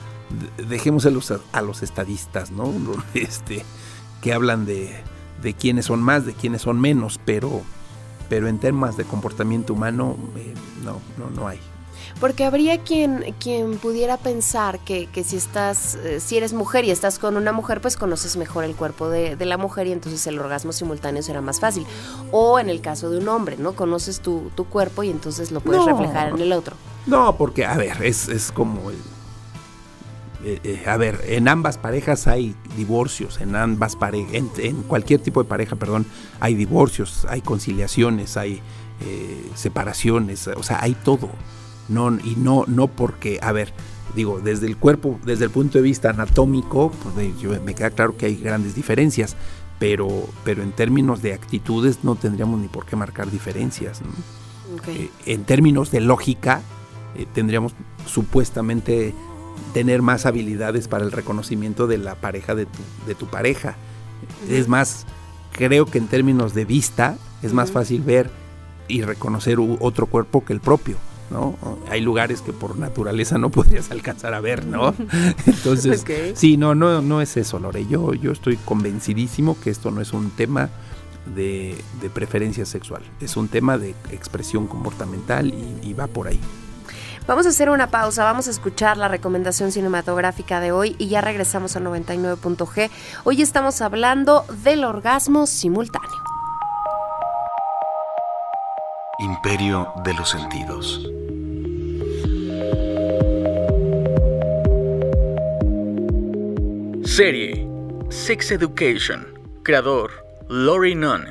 dejemos a los, a los estadistas, ¿no? Este, que hablan de, de quiénes son más, de quiénes son menos, pero, pero en temas de comportamiento humano eh, no, no, no hay. Porque habría quien, quien pudiera pensar que, que si estás, eh, si eres mujer y estás con una mujer, pues conoces mejor el cuerpo de, de, la mujer y entonces el orgasmo simultáneo será más fácil. O en el caso de un hombre, ¿no? Conoces tu, tu cuerpo y entonces lo puedes reflejar en el otro. No, porque, a ver, es, es como el eh, eh, a ver, en ambas parejas hay divorcios, en ambas parejas, en, cualquier tipo de pareja, perdón, hay divorcios, hay conciliaciones, hay eh, separaciones, o sea, hay todo. No, y no, no porque, a ver, digo, desde el cuerpo, desde el punto de vista anatómico, pues, me queda claro que hay grandes diferencias, pero, pero en términos de actitudes no tendríamos ni por qué marcar diferencias. en términos de lógica, tendríamos supuestamente tener más habilidades para el reconocimiento de la pareja de tu, de tu pareja. Es más, creo que en términos de vista es más fácil ver y reconocer otro cuerpo que el propio. ¿No? Hay lugares que por naturaleza no podrías alcanzar a ver, ¿no? Entonces, sí, no, no, no es eso, Lore. Yo, yo estoy convencidísimo que esto no es un tema de, preferencia sexual, es un tema de expresión comportamental y va por ahí. Vamos a hacer una pausa, vamos a escuchar la recomendación cinematográfica de hoy y ya regresamos a 99.g. Hoy estamos hablando del orgasmo simultáneo. Imperio de los sentidos. Serie Sex Education. Creador Laurie Nunn.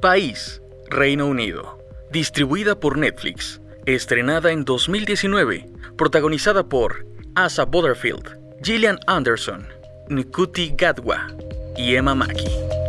País Reino Unido. Distribuida por Netflix estrenada en 2019, protagonizada por Asa Butterfield, Gillian Anderson, Nkuti Gadwa y Emma Mackey.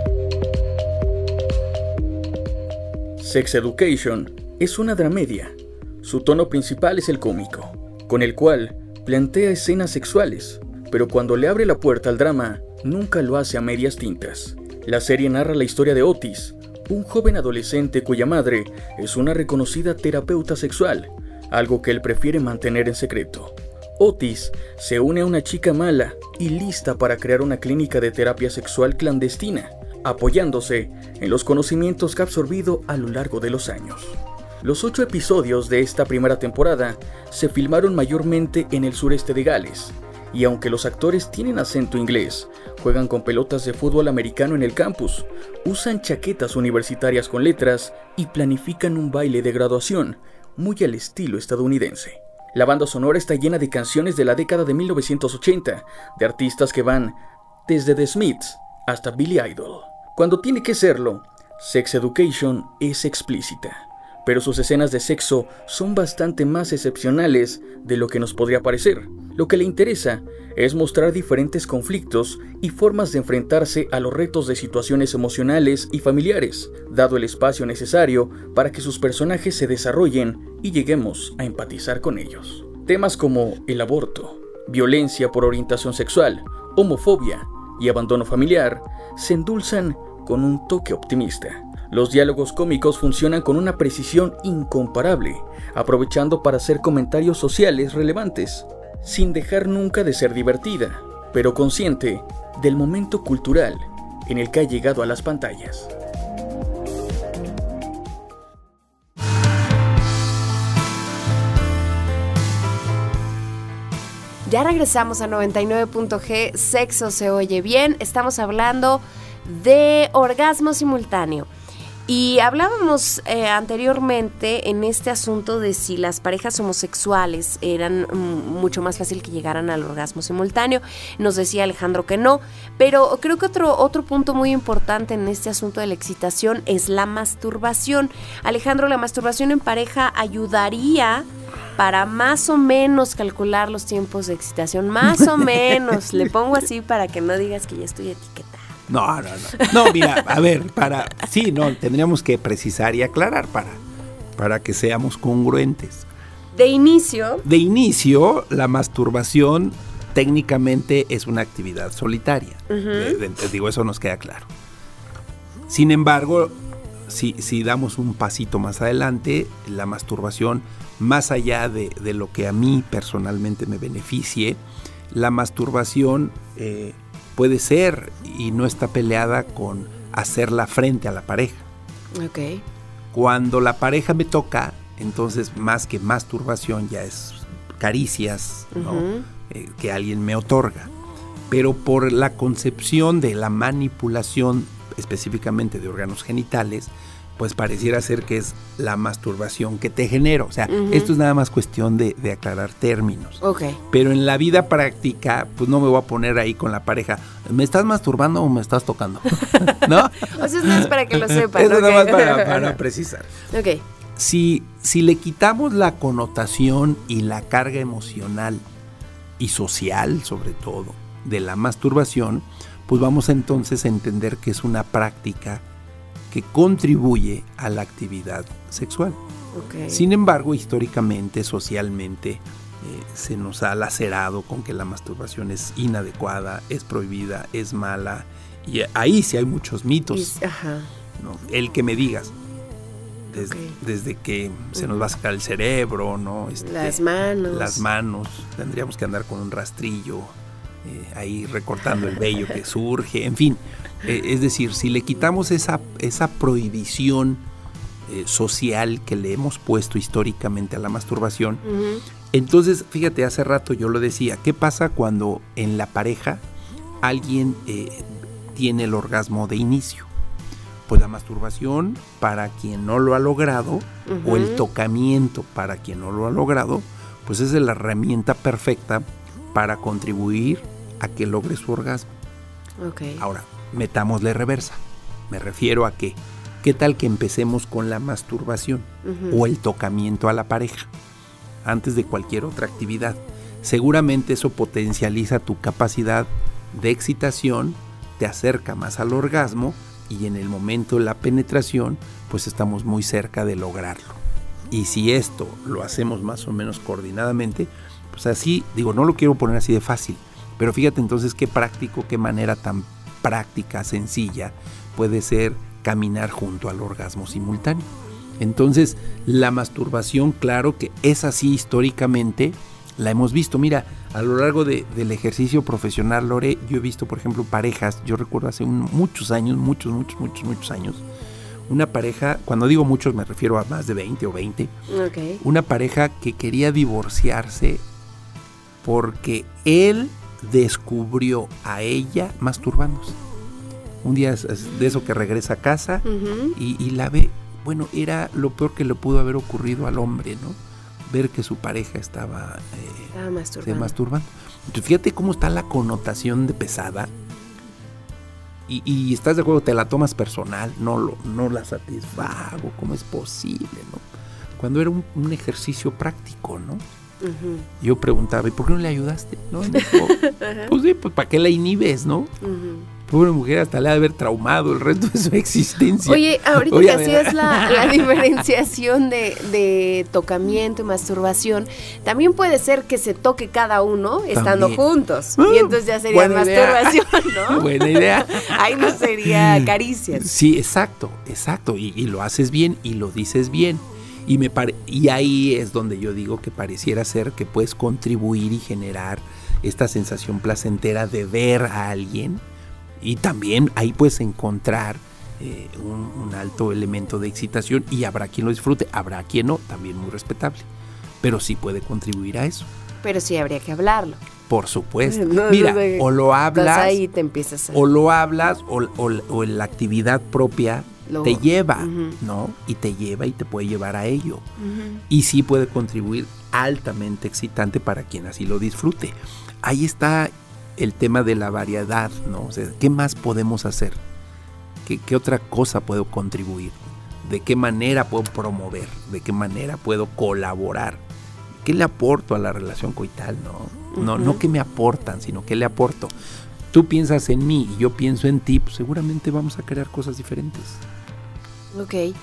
Sex Education es una dramedia. Su tono principal es el cómico, con el cual plantea escenas sexuales, pero cuando le abre la puerta al drama, nunca lo hace a medias tintas. La serie narra la historia de Otis, un joven adolescente cuya madre es una reconocida terapeuta sexual, algo que él prefiere mantener en secreto. Otis se une a una chica mala y lista para crear una clínica de terapia sexual clandestina, apoyándose en los conocimientos que ha absorbido a lo largo de los años. Los ocho episodios de esta primera temporada se filmaron mayormente en el sureste de Gales, y aunque los actores tienen acento inglés, juegan con pelotas de fútbol americano en el campus, usan chaquetas universitarias con letras y planifican un baile de graduación, muy al estilo estadounidense. La banda sonora está llena de canciones de la década de 1980, de artistas que van desde The Smiths hasta Billy Idol. Cuando tiene que serlo, Sex Education es explícita, pero sus escenas de sexo son bastante más excepcionales de lo que nos podría parecer. Lo que le interesa es mostrar diferentes conflictos y formas de enfrentarse a los retos de situaciones emocionales y familiares, dado el espacio necesario para que sus personajes se desarrollen y lleguemos a empatizar con ellos. Temas como el aborto, violencia por orientación sexual, homofobia y abandono familiar se endulzan con un toque optimista. Los diálogos cómicos funcionan con una precisión incomparable, aprovechando para hacer comentarios sociales relevantes, sin dejar nunca de ser divertida, pero consciente del momento cultural en el que ha llegado a las pantallas. Ya regresamos a 99.g, sexo se oye bien, estamos hablando de orgasmo simultáneo. Y hablábamos eh, anteriormente en este asunto de si las parejas homosexuales eran mm, mucho más fácil que llegaran al orgasmo simultáneo. Nos decía Alejandro que no, pero creo que otro, otro punto muy importante en este asunto de la excitación es la masturbación. Alejandro, la masturbación en pareja ayudaría para más o menos calcular los tiempos de excitación, más o menos. Le pongo así para que no digas que ya estoy etiquetada. No, no, no. No, mira, a ver, para. Sí, no, tendríamos que precisar y aclarar para, para que seamos congruentes. De inicio. De inicio, la masturbación técnicamente es una actividad solitaria. Digo, eso nos queda claro. Sin embargo, si, si, damos un pasito más adelante, la masturbación, más allá de, de lo que a mí personalmente me beneficie, la masturbación eh, puede ser y no está peleada con hacerla frente a la pareja. Ok. Cuando la pareja me toca, entonces más que masturbación ya es caricias eh, que alguien me otorga. Pero por la concepción de la manipulación específicamente de órganos genitales, pues pareciera ser que es la masturbación que te genero. O sea, esto es nada más cuestión de, aclarar términos. Ok. Pero en la vida práctica, pues no me voy a poner ahí con la pareja, ¿me estás masturbando o me estás tocando? ¿No? o sea, es nada más para que lo sepan. Es nada más para, para, precisar. Ok. Si, si le quitamos la connotación y la carga emocional y social, sobre todo, de la masturbación, pues vamos entonces a entender que es una práctica que contribuye a la actividad sexual. Sin embargo, históricamente, socialmente, eh, se nos ha lacerado con que la masturbación es inadecuada, es prohibida, es mala. Y ahí sí hay muchos mitos. El que me digas, desde, que se nos va a sacar el cerebro, ¿no? Este, las manos. Las manos, tendríamos que andar con un rastrillo, eh, ahí recortando el vello que surge, en fin. Eh, es decir, si le quitamos esa, esa prohibición eh, social que le hemos puesto históricamente a la masturbación, entonces, fíjate, hace rato yo lo decía, ¿qué pasa cuando en la pareja alguien eh, tiene el orgasmo de inicio? Pues la masturbación para quien no lo ha logrado o el tocamiento para quien no lo ha logrado, pues es la herramienta perfecta para contribuir a que logre su orgasmo. Okay. Ahora, metámosle reversa. Me refiero a que, ¿qué tal que empecemos con la masturbación o el tocamiento a la pareja antes de cualquier otra actividad? Seguramente eso potencializa tu capacidad de excitación, te acerca más al orgasmo y en el momento de la penetración, pues estamos muy cerca de lograrlo. Y si esto lo hacemos más o menos coordinadamente, pues así, digo, no lo quiero poner así de fácil, pero fíjate entonces qué práctico, qué manera tan práctica sencilla puede ser caminar junto al orgasmo simultáneo. Entonces, la masturbación, claro que es así históricamente, la hemos visto. Mira, a lo largo del ejercicio profesional, Lore, yo he visto, por ejemplo, parejas, yo recuerdo hace muchos años, muchos, muchos, muchos, muchos años, una pareja, cuando digo muchos me refiero a más de 20 o 20, una pareja que quería divorciarse porque él descubrió a ella masturbándose. Un día de eso que regresa a casa y, la ve, bueno, era lo peor que le pudo haber ocurrido al hombre, ¿no? Ver que su pareja estaba, eh, masturbando. masturbando. Entonces, fíjate cómo está la connotación de pesada. y, estás de acuerdo, te la tomas personal, no, lo, no la satisfago, ¿cómo es posible? ¿no? Cuando era un, ejercicio práctico, ¿no? Yo preguntaba, ¿y por qué no le ayudaste? ¿No? pues sí, pues ¿para qué la inhibes, no? Pobre mujer hasta le ha de haber traumado el resto de su existencia. Oye, ahorita que hacías la, diferenciación de, tocamiento y masturbación, también puede ser que se toque cada uno estando juntos. y ah, entonces ya sería masturbación, ¿no? Buena idea. Ahí no sería caricias. Sí, exacto, exacto. Y, lo haces bien y lo dices bien. Y, me y ahí es donde yo digo que pareciera ser que puedes contribuir y generar esta sensación placentera de ver a alguien y también ahí puedes encontrar eh, un, alto elemento de excitación y habrá quien lo disfrute, habrá quien no, también muy respetable. Pero sí pude contribuir a eso. Pero sí habría que hablarlo. Por supuesto. Mira, o lo hablas. Ahí te empiezas O lo hablas o, o, la actividad propia te lleva, ¿no? Y te lleva y te puede llevar a ello. Y sí puede contribuir altamente excitante para quien así lo disfrute. Ahí está el tema de la variedad, ¿no? O sea, ¿qué más podemos hacer? ¿Qué, otra cosa puedo contribuir? ¿De qué manera puedo promover? ¿De qué manera puedo colaborar? ¿Qué le aporto a la relación coital? No, no, no que me aportan, sino que le aporto. Tú piensas en mí y yo pienso en ti, pues seguramente vamos a crear cosas diferentes. Ok.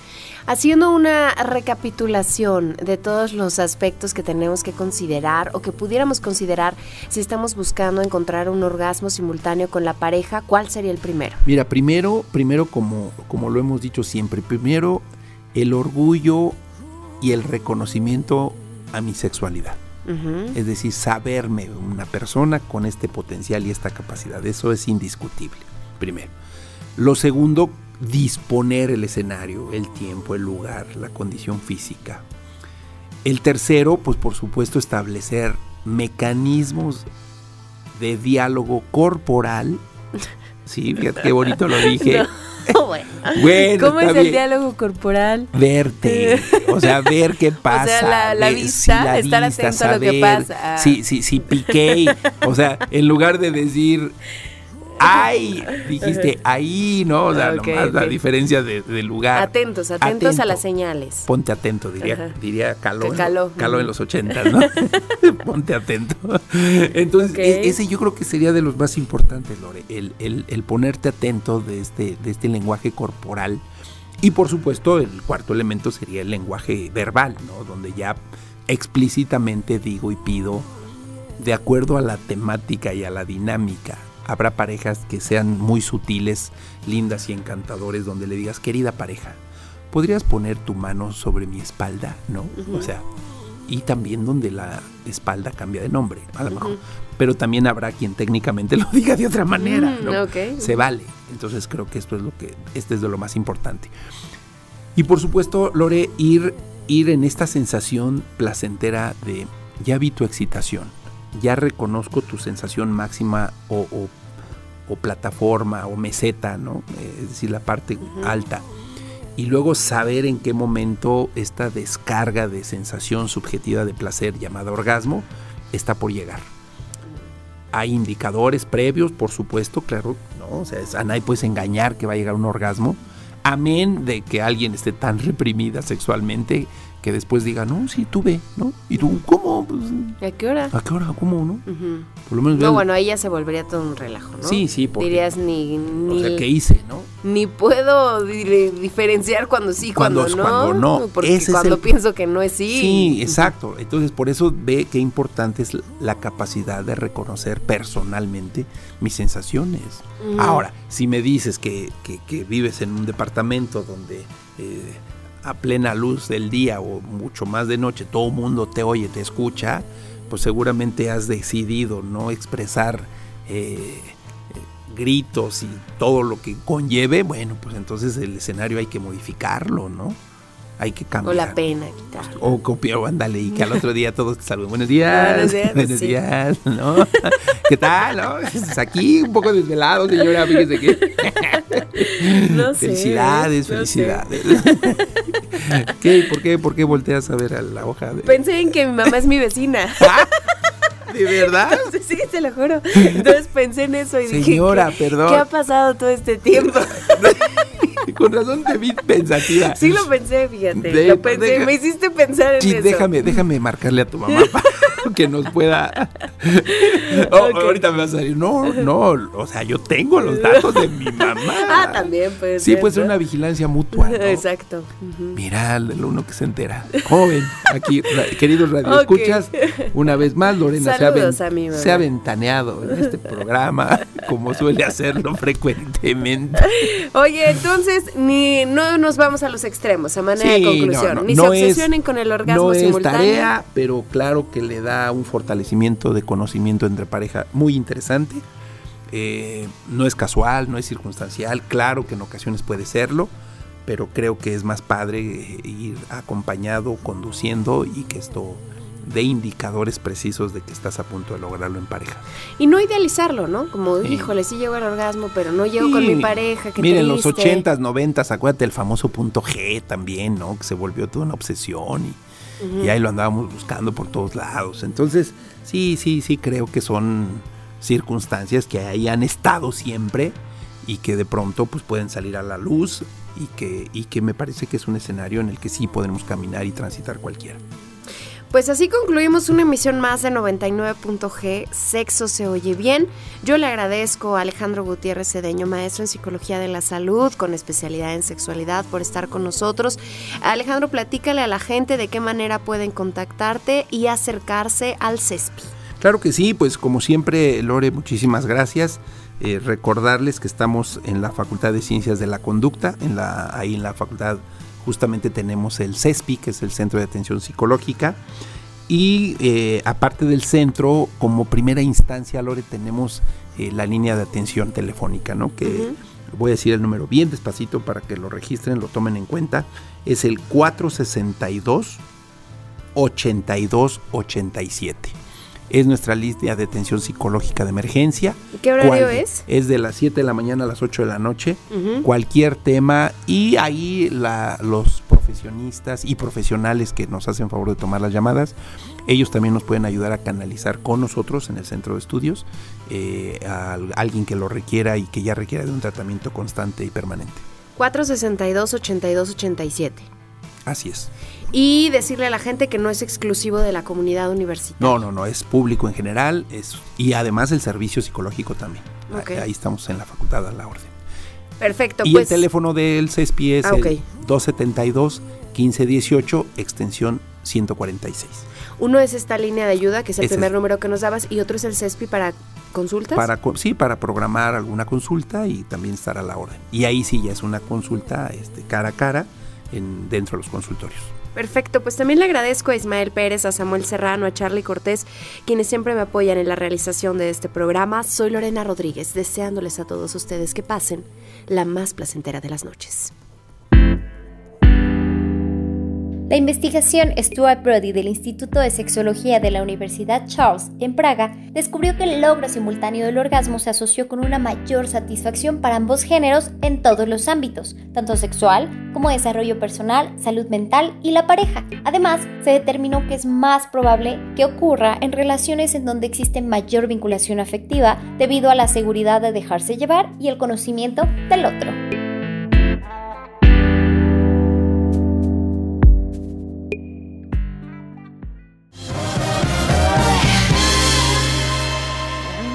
Haciendo una recapitulación de todos los aspectos que tenemos que considerar o que pudiéramos considerar si estamos buscando encontrar un orgasmo simultáneo con la pareja, ¿cuál sería el primero? Mira, primero, primero como, como lo hemos dicho siempre, primero el orgullo y el reconocimiento a mi sexualidad. Es decir, saberme una persona con este potencial y esta capacidad. Eso es indiscutible, primero. Lo segundo, disponer el escenario, el tiempo, el lugar, la condición física. El tercero, pues por supuesto, establecer mecanismos de diálogo corporal. Sí, fíjate qué bonito lo dije. bueno. ¿Cómo es el diálogo corporal? Verte, o sea, ver qué pasa. O sea, la, vista, estar atento a lo que pasa. Sí, sí, sí, piqué. o sea, en lugar de decir, ¡Ay! Dijiste ahí, ¿no? O sea, nomás la diferencia de, lugar. Atentos, atentos a las señales. Ponte atento, diría, diría Caló. Caló. en los 80, ¿no? Ponte atento. Entonces, e, ese yo creo que sería de los más importantes, Lore, el, el, ponerte atento de este, de este lenguaje corporal. Y por supuesto, el cuarto elemento sería el lenguaje verbal, ¿no? Donde ya explícitamente digo y pido, de acuerdo a la temática y a la dinámica habrá parejas que sean muy sutiles, lindas y encantadores, donde le digas, querida pareja, ¿podrías poner tu mano sobre mi espalda? ¿No? O sea, y también donde la espalda cambia de nombre, a lo mejor. Pero también habrá quien técnicamente lo diga de otra manera, ¿no? Se vale. Entonces creo que esto es lo que, este es de lo más importante. Y por supuesto, Lore, ir, ir en esta sensación placentera de ya vi tu excitación ya reconozco tu sensación máxima o, plataforma o meseta, ¿no? Eh, es decir, la parte alta. Y luego saber en qué momento esta descarga de sensación subjetiva de placer llamada orgasmo está por llegar. Hay indicadores previos, por supuesto, claro, ¿no? O sea, a nadie puedes engañar que va a llegar un orgasmo, amén de que alguien esté tan reprimida sexualmente que después diga, no, sí, tuve, ¿no? Y tú, ¿cómo? Pues, ¿A qué hora? ¿A qué hora? ¿Cómo, no? Por lo menos no, bueno, ahí ya se volvería todo un relajo, ¿no? Sí, sí, porque... Dirías ni... ni o sea, ¿qué hice, no? Ni puedo diferenciar cuando sí, cuando, no. Cuando no. Porque cuando pienso que no es sí. Sí, exacto. Entonces, por eso ve qué importante es la capacidad de reconocer personalmente mis sensaciones. Ahora, si me dices que, que, vives en un departamento donde... Eh, a plena luz del día o mucho más de noche, todo el mundo te oye, te escucha, pues seguramente has decidido no expresar eh, gritos y todo lo que conlleve, bueno, pues entonces el escenario hay que modificarlo, ¿no? Hay que cambiar. O la pena quitar. O copiar, o ándale, y que al otro día todos te saluden. Buenos días. Buenos días. Buenos días, ¿no? ¿Qué tal, no? Aquí un poco desvelado, señora, fíjese que. No sé, felicidades, felicidades. ¿Qué? ¿Por qué? ¿Por qué volteas a ver a la hoja? Pensé en que mi mamá es mi vecina. ¿De verdad? sí, te lo juro. Entonces pensé en eso y dije, Señora, ¿qué, perdón. ¿qué ha pasado todo este tiempo? Con razón te vi pensativa. Sí lo pensé, fíjate. De- lo pensé, deja- me hiciste pensar en Sí, eso. déjame, déjame marcarle a tu mamá para que nos pueda. Oh. Ahorita me va a salir. No, no, o sea, yo tengo los datos de mi mamá. Ah, también puede Sí, ser. puede ser ¿no? una vigilancia mutua. ¿no? Exacto. Ujú. Mira, lo uno que se entera. Joven, aquí, queridos radioescuchas, una vez más, Lorena se ha, se ha ventaneado en este programa, como suele hacerlo frecuentemente. Oye, entonces ni no nos vamos a los extremos a manera de conclusión. no, no, ni no se es- obsesionen con el orgasmo No es simultáneo. tarea, pero claro que le da un fortalecimiento de conocimiento entre pareja muy interesante. Eh, no es casual, no es circunstancial, claro que en ocasiones puede serlo, pero creo que es más padre eh, ir acompañado, conduciendo y que esto dé indicadores precisos de que estás a punto de lograrlo en pareja. Y no idealizarlo, ¿no? Como, Sí. híjole, sí llego al orgasmo, pero no llego con mi pareja. Miren, los triste. 80s, 90s, acuérdate el famoso punto G también, ¿no? Que se volvió toda una obsesión y, y ahí lo andábamos buscando por todos lados. Entonces, sí, sí, sí, creo que son circunstancias que ahí han estado siempre y que de pronto pues pueden salir a la luz y que, y que me parece que es un escenario en el que sí podemos caminar y transitar cualquiera. Pues así concluimos una emisión más de 99.g, Sexo se oye bien. Yo le agradezco a Alejandro Gutiérrez Cedeño, maestro en Psicología de la Salud, con especialidad en sexualidad, por estar con nosotros. Alejandro, platícale a la gente de qué manera pueden contactarte y acercarse al CESPI. Claro que sí, pues como siempre, Lore, muchísimas gracias. Eh, recordarles que estamos en la Facultad de Ciencias de la Conducta, en la, ahí en la facultad justamente tenemos el CESPI, que es el Centro de Atención Psicológica. Y eh, aparte del centro, como primera instancia, Lore, tenemos eh, la línea de atención telefónica, ¿no? Que voy a decir el número bien despacito para que lo registren, lo tomen en cuenta. Es el 462 8287. Es nuestra línea de atención psicológica de emergencia. ¿Qué horario es? Es de las 7 de la mañana a las 8 de la noche. Cualquier tema. Y ahí la- los profesionistas y profesionales que nos hacen favor de tomar las llamadas, ellos también nos pueden ayudar a canalizar con nosotros en el centro de estudios eh, a alguien que lo requiera y que ya requiera de un tratamiento constante y permanente. 462-8287. Así es. Y decirle a la gente que no es exclusivo de la comunidad universitaria. No, no, no, es público en general es, y además el servicio psicológico también. Ahí estamos en la facultad a la orden. Perfecto, y pues. el teléfono del CESPI es Ah, ok. el 272-1518, extensión 146. Uno es esta línea de ayuda, que es el Ese primer es. número que nos dabas, y otro es el CESPI para consultas. Para, sí, para programar alguna consulta y también estar a la orden. Y ahí sí ya es una consulta este, cara a cara en, dentro de los consultorios. Perfecto, pues también le agradezco a Ismael Pérez, a Samuel Serrano, a Charlie Cortés, quienes siempre me apoyan en la realización de este programa. Soy Lorena Rodríguez, deseándoles a todos ustedes que pasen la más placentera de las noches. La investigación Stuart Brody del Instituto de Sexología de la Universidad Charles en Praga descubrió que el logro simultáneo del orgasmo se asoció con una mayor satisfacción para ambos géneros en todos los ámbitos, tanto sexual como desarrollo personal, salud mental y la pareja. Además, se determinó que es más probable que ocurra en relaciones en donde existe mayor vinculación afectiva debido a la seguridad de dejarse llevar y el conocimiento del otro.